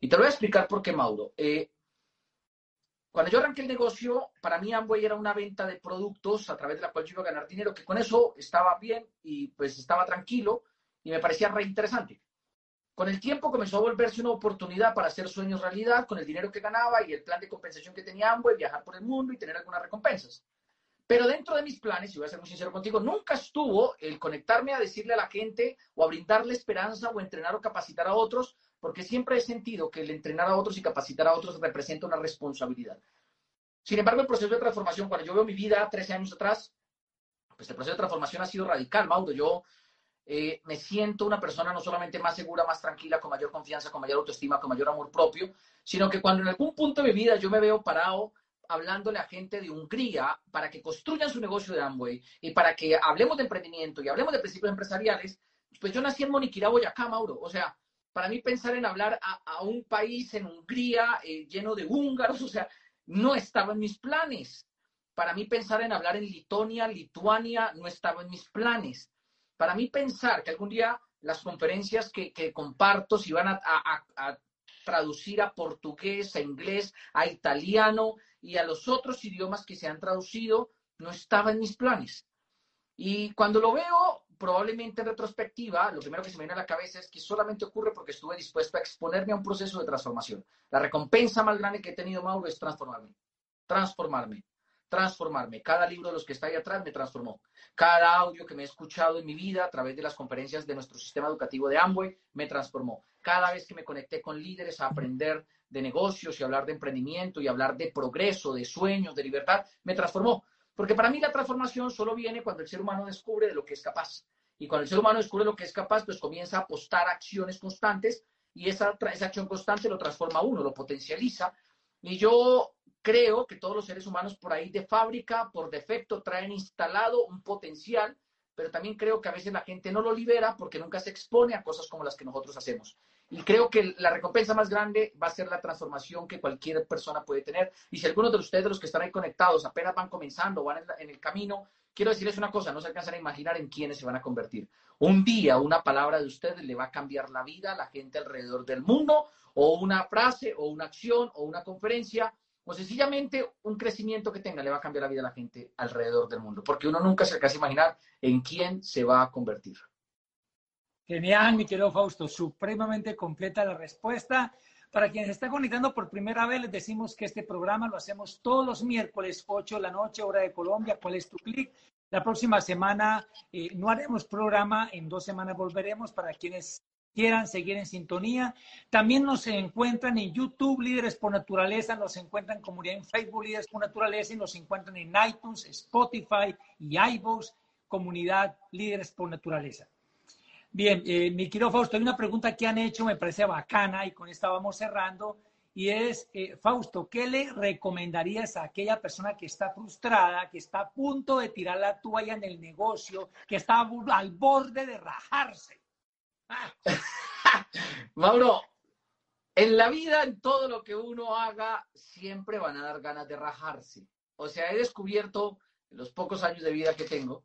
Y te lo voy a explicar por qué, Mauro. Eh, cuando yo arranqué el negocio, para mí Amway era una venta de productos a través de la cual yo iba a ganar dinero, que con eso estaba bien y pues estaba tranquilo y me parecía re interesante. Con el tiempo comenzó a volverse una oportunidad para hacer sueños realidad con el dinero que ganaba y el plan de compensación que tenía Amway, viajar por el mundo y tener algunas recompensas. Pero dentro de mis planes, y voy a ser muy sincero contigo, nunca estuvo el conectarme a decirle a la gente o a brindarle esperanza o entrenar o capacitar a otros, porque siempre he sentido que el entrenar a otros y capacitar a otros representa una responsabilidad. Sin embargo, el proceso de transformación, cuando yo veo mi vida 13 años atrás, pues el proceso de transformación ha sido radical, Mauro. Yo eh, me siento una persona no solamente más segura, más tranquila, con mayor confianza, con mayor autoestima, con mayor amor propio, sino que cuando en algún punto de mi vida yo me veo parado hablándole a gente de Hungría para que construyan su negocio de Amway y para que hablemos de emprendimiento y hablemos de principios empresariales, pues yo nací en Moniquirá, Boyacá, Mauro. O sea, para mí pensar en hablar a, un país en Hungría eh, lleno de húngaros, o sea, no estaba en mis planes. Para mí pensar en hablar en Litonia, Lituania, no estaba en mis planes. Para mí pensar que algún día las conferencias que, comparto se van a, a, traducir a portugués, a inglés, a italiano y a los otros idiomas que se han traducido, no estaba en mis planes. Y cuando lo veo, probablemente en retrospectiva, lo primero que se me viene a la cabeza es que solamente ocurre porque estuve dispuesto a exponerme a un proceso de transformación. La recompensa más grande que he tenido, Mauro, es transformarme. Transformarme transformarme. Cada libro de los que está ahí atrás me transformó. Cada audio que me he escuchado en mi vida a través de las conferencias de nuestro sistema educativo de Amway me transformó. Cada vez que me conecté con líderes a aprender de negocios y hablar de emprendimiento y hablar de progreso, de sueños, de libertad, me transformó. Porque para mí la transformación solo viene cuando el ser humano descubre de lo que es capaz. Y cuando el ser humano descubre lo que es capaz, pues comienza a apostar acciones constantes y esa, esa acción constante lo transforma uno, lo potencializa. Y yo creo que todos los seres humanos por ahí de fábrica, por defecto, traen instalado un potencial, pero también creo que a veces la gente no lo libera porque nunca se expone a cosas como las que nosotros hacemos. Y creo que la recompensa más grande va a ser la transformación que cualquier persona puede tener. Y si algunos de ustedes, los que están ahí conectados, apenas van comenzando, van en, el camino, quiero decirles una cosa, no se alcanzan a imaginar en quiénes se van a convertir. Un día una palabra de ustedes le va a cambiar la vida a la gente alrededor del mundo, o una frase, o una acción, o una conferencia, o sencillamente un crecimiento que tenga le va a cambiar la vida a la gente alrededor del mundo, porque uno nunca se alcanza a imaginar en quién se va a convertir. Genial, mi querido Fausto, supremamente completa la respuesta. Para quienes están conectando por primera vez, les decimos que este programa lo hacemos todos los miércoles, 8 de la noche, hora de Colombia. ¿Cuál es tu clic? La próxima semana eh, no haremos programa, en dos semanas volveremos para quienes quieran seguir en sintonía. También nos encuentran en YouTube, Líderes por Naturaleza, nos encuentran en comunidad en Facebook, Líderes por Naturaleza, y nos encuentran en iTunes, Spotify y iVoox, comunidad Líderes por Naturaleza. Bien, eh, mi querido Fausto, hay una pregunta que han hecho, me parece bacana, y con esta vamos cerrando, y es, eh, Fausto, ¿qué le recomendarías a aquella persona que está frustrada, que está a punto de tirar la toalla en el negocio, que está al borde de rajarse? <laughs> Mauro, en la vida, en todo lo que uno haga, siempre van a dar ganas de rajarse. O sea, he descubierto en los pocos años de vida que tengo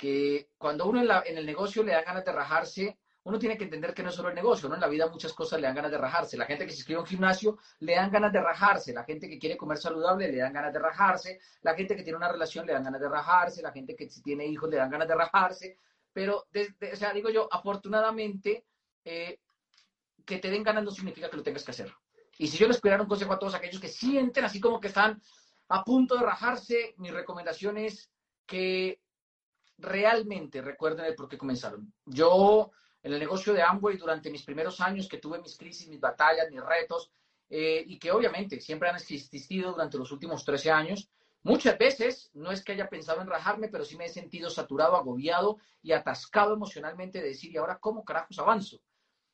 que cuando uno en, el negocio le da ganas de rajarse, uno tiene que entender que no es solo el negocio, ¿no? En la vida muchas cosas le dan ganas de rajarse. La gente que se inscribe a un gimnasio le dan ganas de rajarse. La gente que quiere comer saludable le dan ganas de rajarse. La gente que tiene una relación le dan ganas de rajarse. La gente que tiene hijos le dan ganas de rajarse. Pero, o sea, digo yo, afortunadamente, eh, que te den ganas no significa que lo tengas que hacer. Y si yo les pudiera un consejo a todos aquellos que sienten así como que están a punto de rajarse, mi recomendación es que realmente recuerden el por qué comenzaron. Yo, en el negocio de Amway, durante mis primeros años que tuve mis crisis, mis batallas, mis retos, eh, y que obviamente siempre han existido durante los últimos 13 años, muchas veces no es que haya pensado en rajarme, pero sí me he sentido saturado, agobiado y atascado emocionalmente de decir, ¿y ahora cómo carajos avanzo?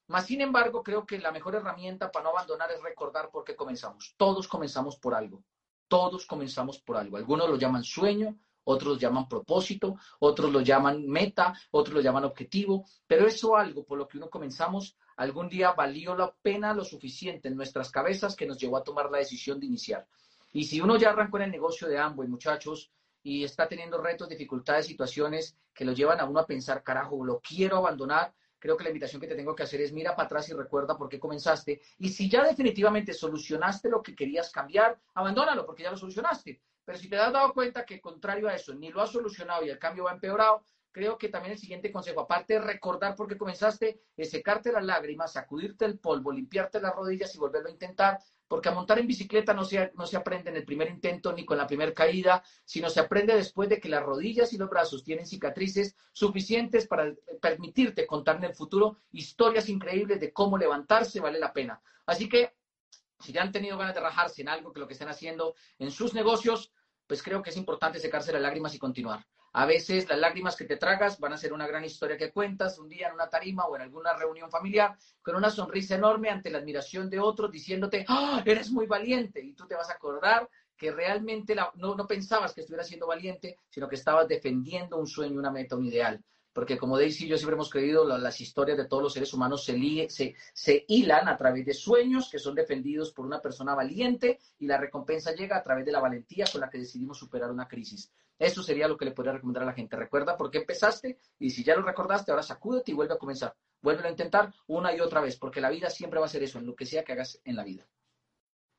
Más sin embargo, creo que la mejor herramienta para no abandonar es recordar por qué comenzamos. Todos comenzamos por algo. Todos comenzamos por algo. Algunos lo llaman sueño, otros lo llaman propósito, otros lo llaman meta, otros lo llaman objetivo, pero eso algo por lo que uno comenzamos algún día valió la pena lo suficiente en nuestras cabezas que nos llevó a tomar la decisión de iniciar. Y si uno ya arrancó en el negocio de Amway, muchachos, y está teniendo retos, dificultades, situaciones que lo llevan a uno a pensar, carajo, lo quiero abandonar, creo que la invitación que te tengo que hacer es mira para atrás y recuerda por qué comenzaste. Y si ya definitivamente solucionaste lo que querías cambiar, abandónalo porque ya lo solucionaste. Pero si te has dado cuenta que contrario a eso, ni lo has solucionado y el cambio va empeorado, creo que también el siguiente consejo, aparte de recordar por qué comenzaste, es secarte las lágrimas, sacudirte el polvo, limpiarte las rodillas y volverlo a intentar, porque a montar en bicicleta no se, no se aprende en el primer intento ni con la primera caída, sino se aprende después de que las rodillas y los brazos tienen cicatrices suficientes para permitirte contar en el futuro historias increíbles de cómo levantarse vale la pena. Así que si ya han tenido ganas de rajarse en algo que lo que estén haciendo en sus negocios, pues creo que es importante secarse las lágrimas y continuar. A veces las lágrimas que te tragas van a ser una gran historia que cuentas un día en una tarima o en alguna reunión familiar con una sonrisa enorme ante la admiración de otros diciéndote, ¡Ah, eres muy valiente. Y tú te vas a acordar que realmente no, no pensabas que estuvieras siendo valiente, sino que estabas defendiendo un sueño, una meta, un ideal porque como Daisy y yo siempre hemos creído, las historias de todos los seres humanos se, hilan a través de sueños que son defendidos por una persona valiente y la recompensa llega a través de la valentía con la que decidimos superar una crisis. Eso sería lo que le podría recomendar a la gente. Recuerda por qué empezaste y si ya lo recordaste, ahora sacúdete y vuelve a comenzar. Vuelve a intentar una y otra vez, porque la vida siempre va a ser eso, en lo que sea que hagas en la vida.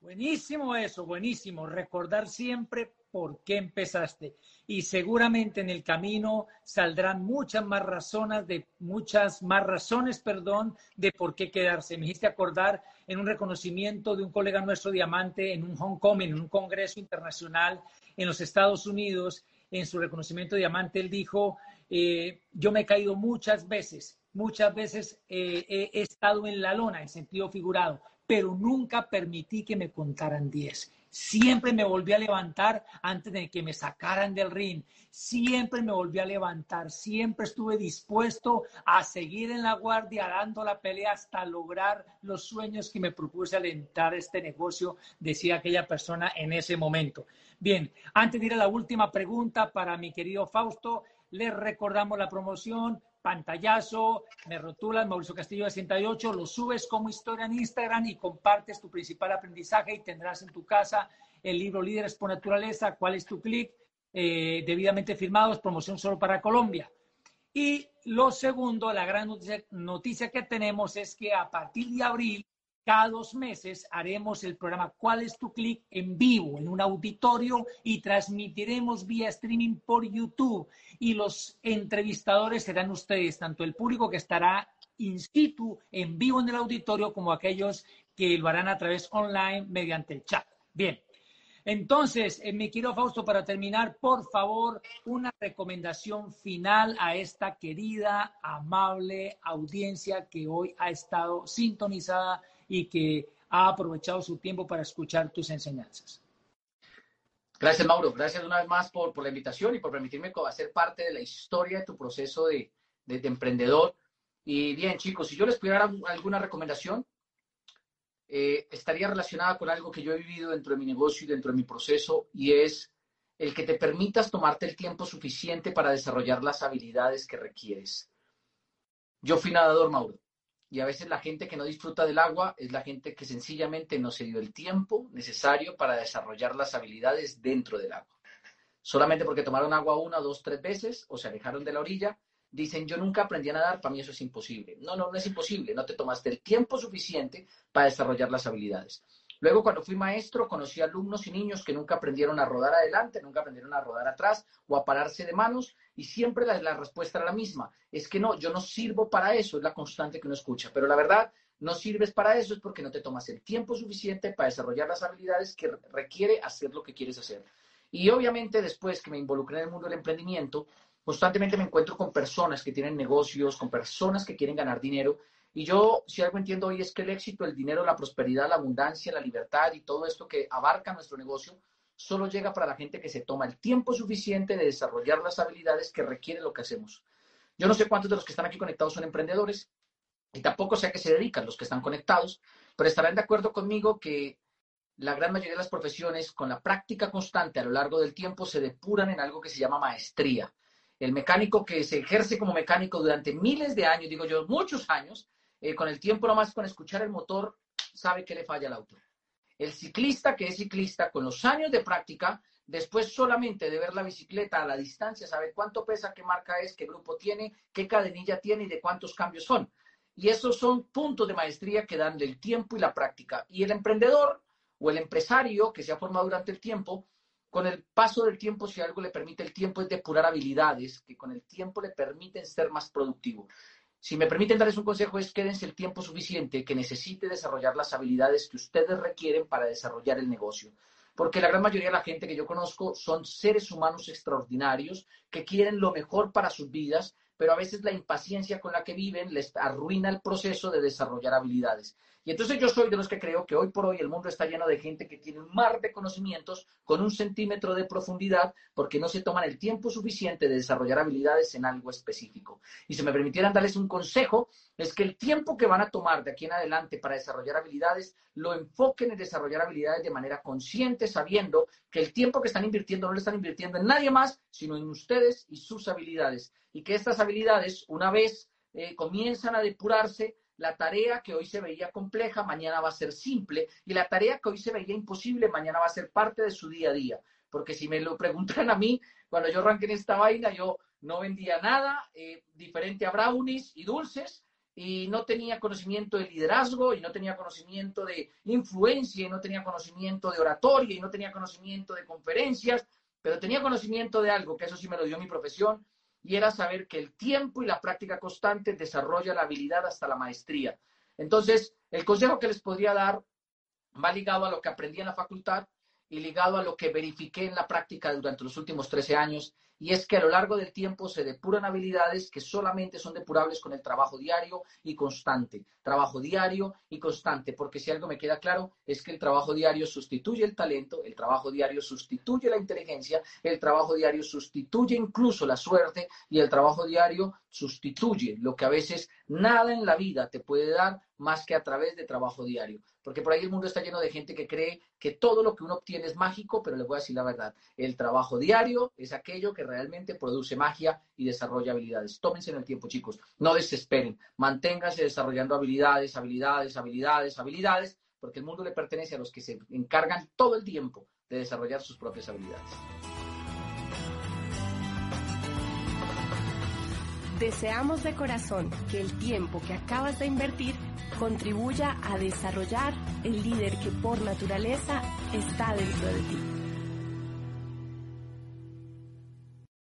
Buenísimo eso, buenísimo. Recordar siempre por qué empezaste. Y seguramente en el camino saldrán muchas más razones de muchas más razones, perdón, de por qué quedarse. Me hiciste acordar en un reconocimiento de un colega nuestro diamante en un Hong Kong, en un congreso internacional en los Estados Unidos. En su reconocimiento diamante, él dijo, eh, yo me he caído muchas veces, muchas veces eh, he estado en la lona, en sentido figurado, pero nunca permití que me contaran 10. Siempre me volví a levantar antes de que me sacaran del ring. Siempre me volví a levantar. Siempre estuve dispuesto a seguir en la guardia, dando la pelea hasta lograr los sueños que me propuse al entrar a este negocio, decía aquella persona en ese momento. Bien, antes de ir a la última pregunta para mi querido Fausto, les recordamos la promoción pantallazo, me rotulas, Mauricio Castillo de 68, lo subes como historia en Instagram y compartes tu principal aprendizaje y tendrás en tu casa el libro Líderes por Naturaleza, cuál es tu clic, eh, debidamente firmados, promoción solo para Colombia. Y lo segundo, la gran noticia que tenemos es que a partir de abril cada dos meses haremos el programa ¿Cuál es tu clic? en vivo, en un auditorio y transmitiremos vía streaming por YouTube. Y los entrevistadores serán ustedes, tanto el público que estará in situ, en vivo en el auditorio, como aquellos que lo harán a través online mediante el chat. Bien. Entonces, eh, mi querido Fausto, para terminar, por favor, una recomendación final a esta querida, amable audiencia que hoy ha estado sintonizada y que ha aprovechado su tiempo para escuchar tus enseñanzas. Gracias, Mauro. Gracias una vez más por, por la invitación y por permitirme hacer parte de la historia de tu proceso de, de, emprendedor. Y bien, chicos, si yo les pudiera dar alguna recomendación, eh, estaría relacionada con algo que yo he vivido dentro de mi negocio y dentro de mi proceso, y es el que te permitas tomarte el tiempo suficiente para desarrollar las habilidades que requieres. Yo fui nadador, Mauro, y a veces la gente que no disfruta del agua es la gente que sencillamente no se dio el tiempo necesario para desarrollar las habilidades dentro del agua. Solamente porque tomaron agua una, dos, tres veces o se alejaron de la orilla, dicen yo nunca aprendí a nadar, para mí eso es imposible. No, no, no es imposible, no te tomaste el tiempo suficiente para desarrollar las habilidades. Luego, cuando fui maestro, conocí alumnos y niños que nunca aprendieron a rodar adelante, nunca aprendieron a rodar atrás o a pararse de manos y siempre la, la, respuesta era la misma. Es que no, yo no sirvo para eso, es la constante que uno escucha. Pero la verdad, no sirves para eso es porque no te tomas el tiempo suficiente para desarrollar las habilidades que requiere hacer lo que quieres hacer. Y obviamente después que me involucré en el mundo del emprendimiento, constantemente me encuentro con personas que tienen negocios, con personas que quieren ganar dinero y yo, si algo entiendo hoy es que el éxito, el dinero, la prosperidad, la abundancia, la libertad y todo esto que abarca nuestro negocio, solo llega para la gente que se toma el tiempo suficiente de desarrollar las habilidades que requiere lo que hacemos. Yo no sé cuántos de los que están aquí conectados son emprendedores y tampoco sé a qué se dedican los que están conectados, pero estarán de acuerdo conmigo que la gran mayoría de las profesiones, con la práctica constante a lo largo del tiempo, se depuran en algo que se llama maestría. El mecánico que se ejerce como mecánico durante miles de años, digo yo, muchos años, eh, con el tiempo nomás con escuchar el motor, sabe que le falla el auto. El ciclista que es ciclista, con los años de práctica, después solamente de ver la bicicleta a la distancia, sabe cuánto pesa, qué marca es, qué grupo tiene, qué cadenilla tiene y de cuántos cambios son. Y esos son puntos de maestría que dan del tiempo y la práctica. Y el emprendedor o el empresario que se ha formado durante el tiempo, con el paso del tiempo, si algo le permite el tiempo, es depurar habilidades que con el tiempo le permiten ser más productivo. Si me permiten darles un consejo es quédense el tiempo suficiente que necesite desarrollar las habilidades que ustedes requieren para desarrollar el negocio. Porque la gran mayoría de la gente que yo conozco son seres humanos extraordinarios que quieren lo mejor para sus vidas, pero a veces la impaciencia con la que viven les arruina el proceso de desarrollar habilidades. Y entonces yo soy de los que creo que hoy por hoy el mundo está lleno de gente que tiene un mar de conocimientos con un centímetro de profundidad porque no se toman el tiempo suficiente de desarrollar habilidades en algo específico. Y si me permitieran darles un consejo, es que el tiempo que van a tomar de aquí en adelante para desarrollar habilidades, lo enfoquen en desarrollar habilidades de manera consciente, sabiendo que el tiempo que están invirtiendo no lo están invirtiendo en nadie más, sino en ustedes y sus habilidades. Y que estas habilidades, una vez eh, comienzan a depurarse, la tarea que hoy se veía compleja, mañana va a ser simple, y la tarea que hoy se veía imposible, mañana va a ser parte de su día a día. Porque si me lo preguntan a mí, cuando yo arranqué en esta vaina, yo no vendía nada eh, diferente a brownies y dulces, y no tenía conocimiento de liderazgo, y no tenía conocimiento de influencia, y no tenía conocimiento de oratoria, y no tenía conocimiento de conferencias, pero tenía conocimiento de algo, que eso sí me lo dio mi profesión, y era saber que el tiempo y la práctica constante desarrolla la habilidad hasta la maestría. Entonces, el consejo que les podría dar va ligado a lo que aprendí en la facultad y ligado a lo que verifiqué en la práctica durante los últimos 13 años y es que a lo largo del tiempo se depuran habilidades que solamente son depurables con el trabajo diario y constante. Trabajo diario y constante, porque si algo me queda claro es que el trabajo diario sustituye el talento, el trabajo diario sustituye la inteligencia, el trabajo diario sustituye incluso la suerte y el trabajo diario sustituye lo que a veces nada en la vida te puede dar más que a través de trabajo diario. Porque por ahí el mundo está lleno de gente que cree que todo lo que uno obtiene es mágico, pero les voy a decir la verdad. El trabajo diario es aquello que realmente produce magia y desarrolla habilidades. Tómense en el tiempo, chicos. No desesperen. Manténganse desarrollando habilidades, habilidades, habilidades, habilidades, porque el mundo le pertenece a los que se encargan todo el tiempo de desarrollar sus propias habilidades. Deseamos de corazón que el tiempo que acabas de invertir contribuya a desarrollar el líder que por naturaleza está dentro de ti.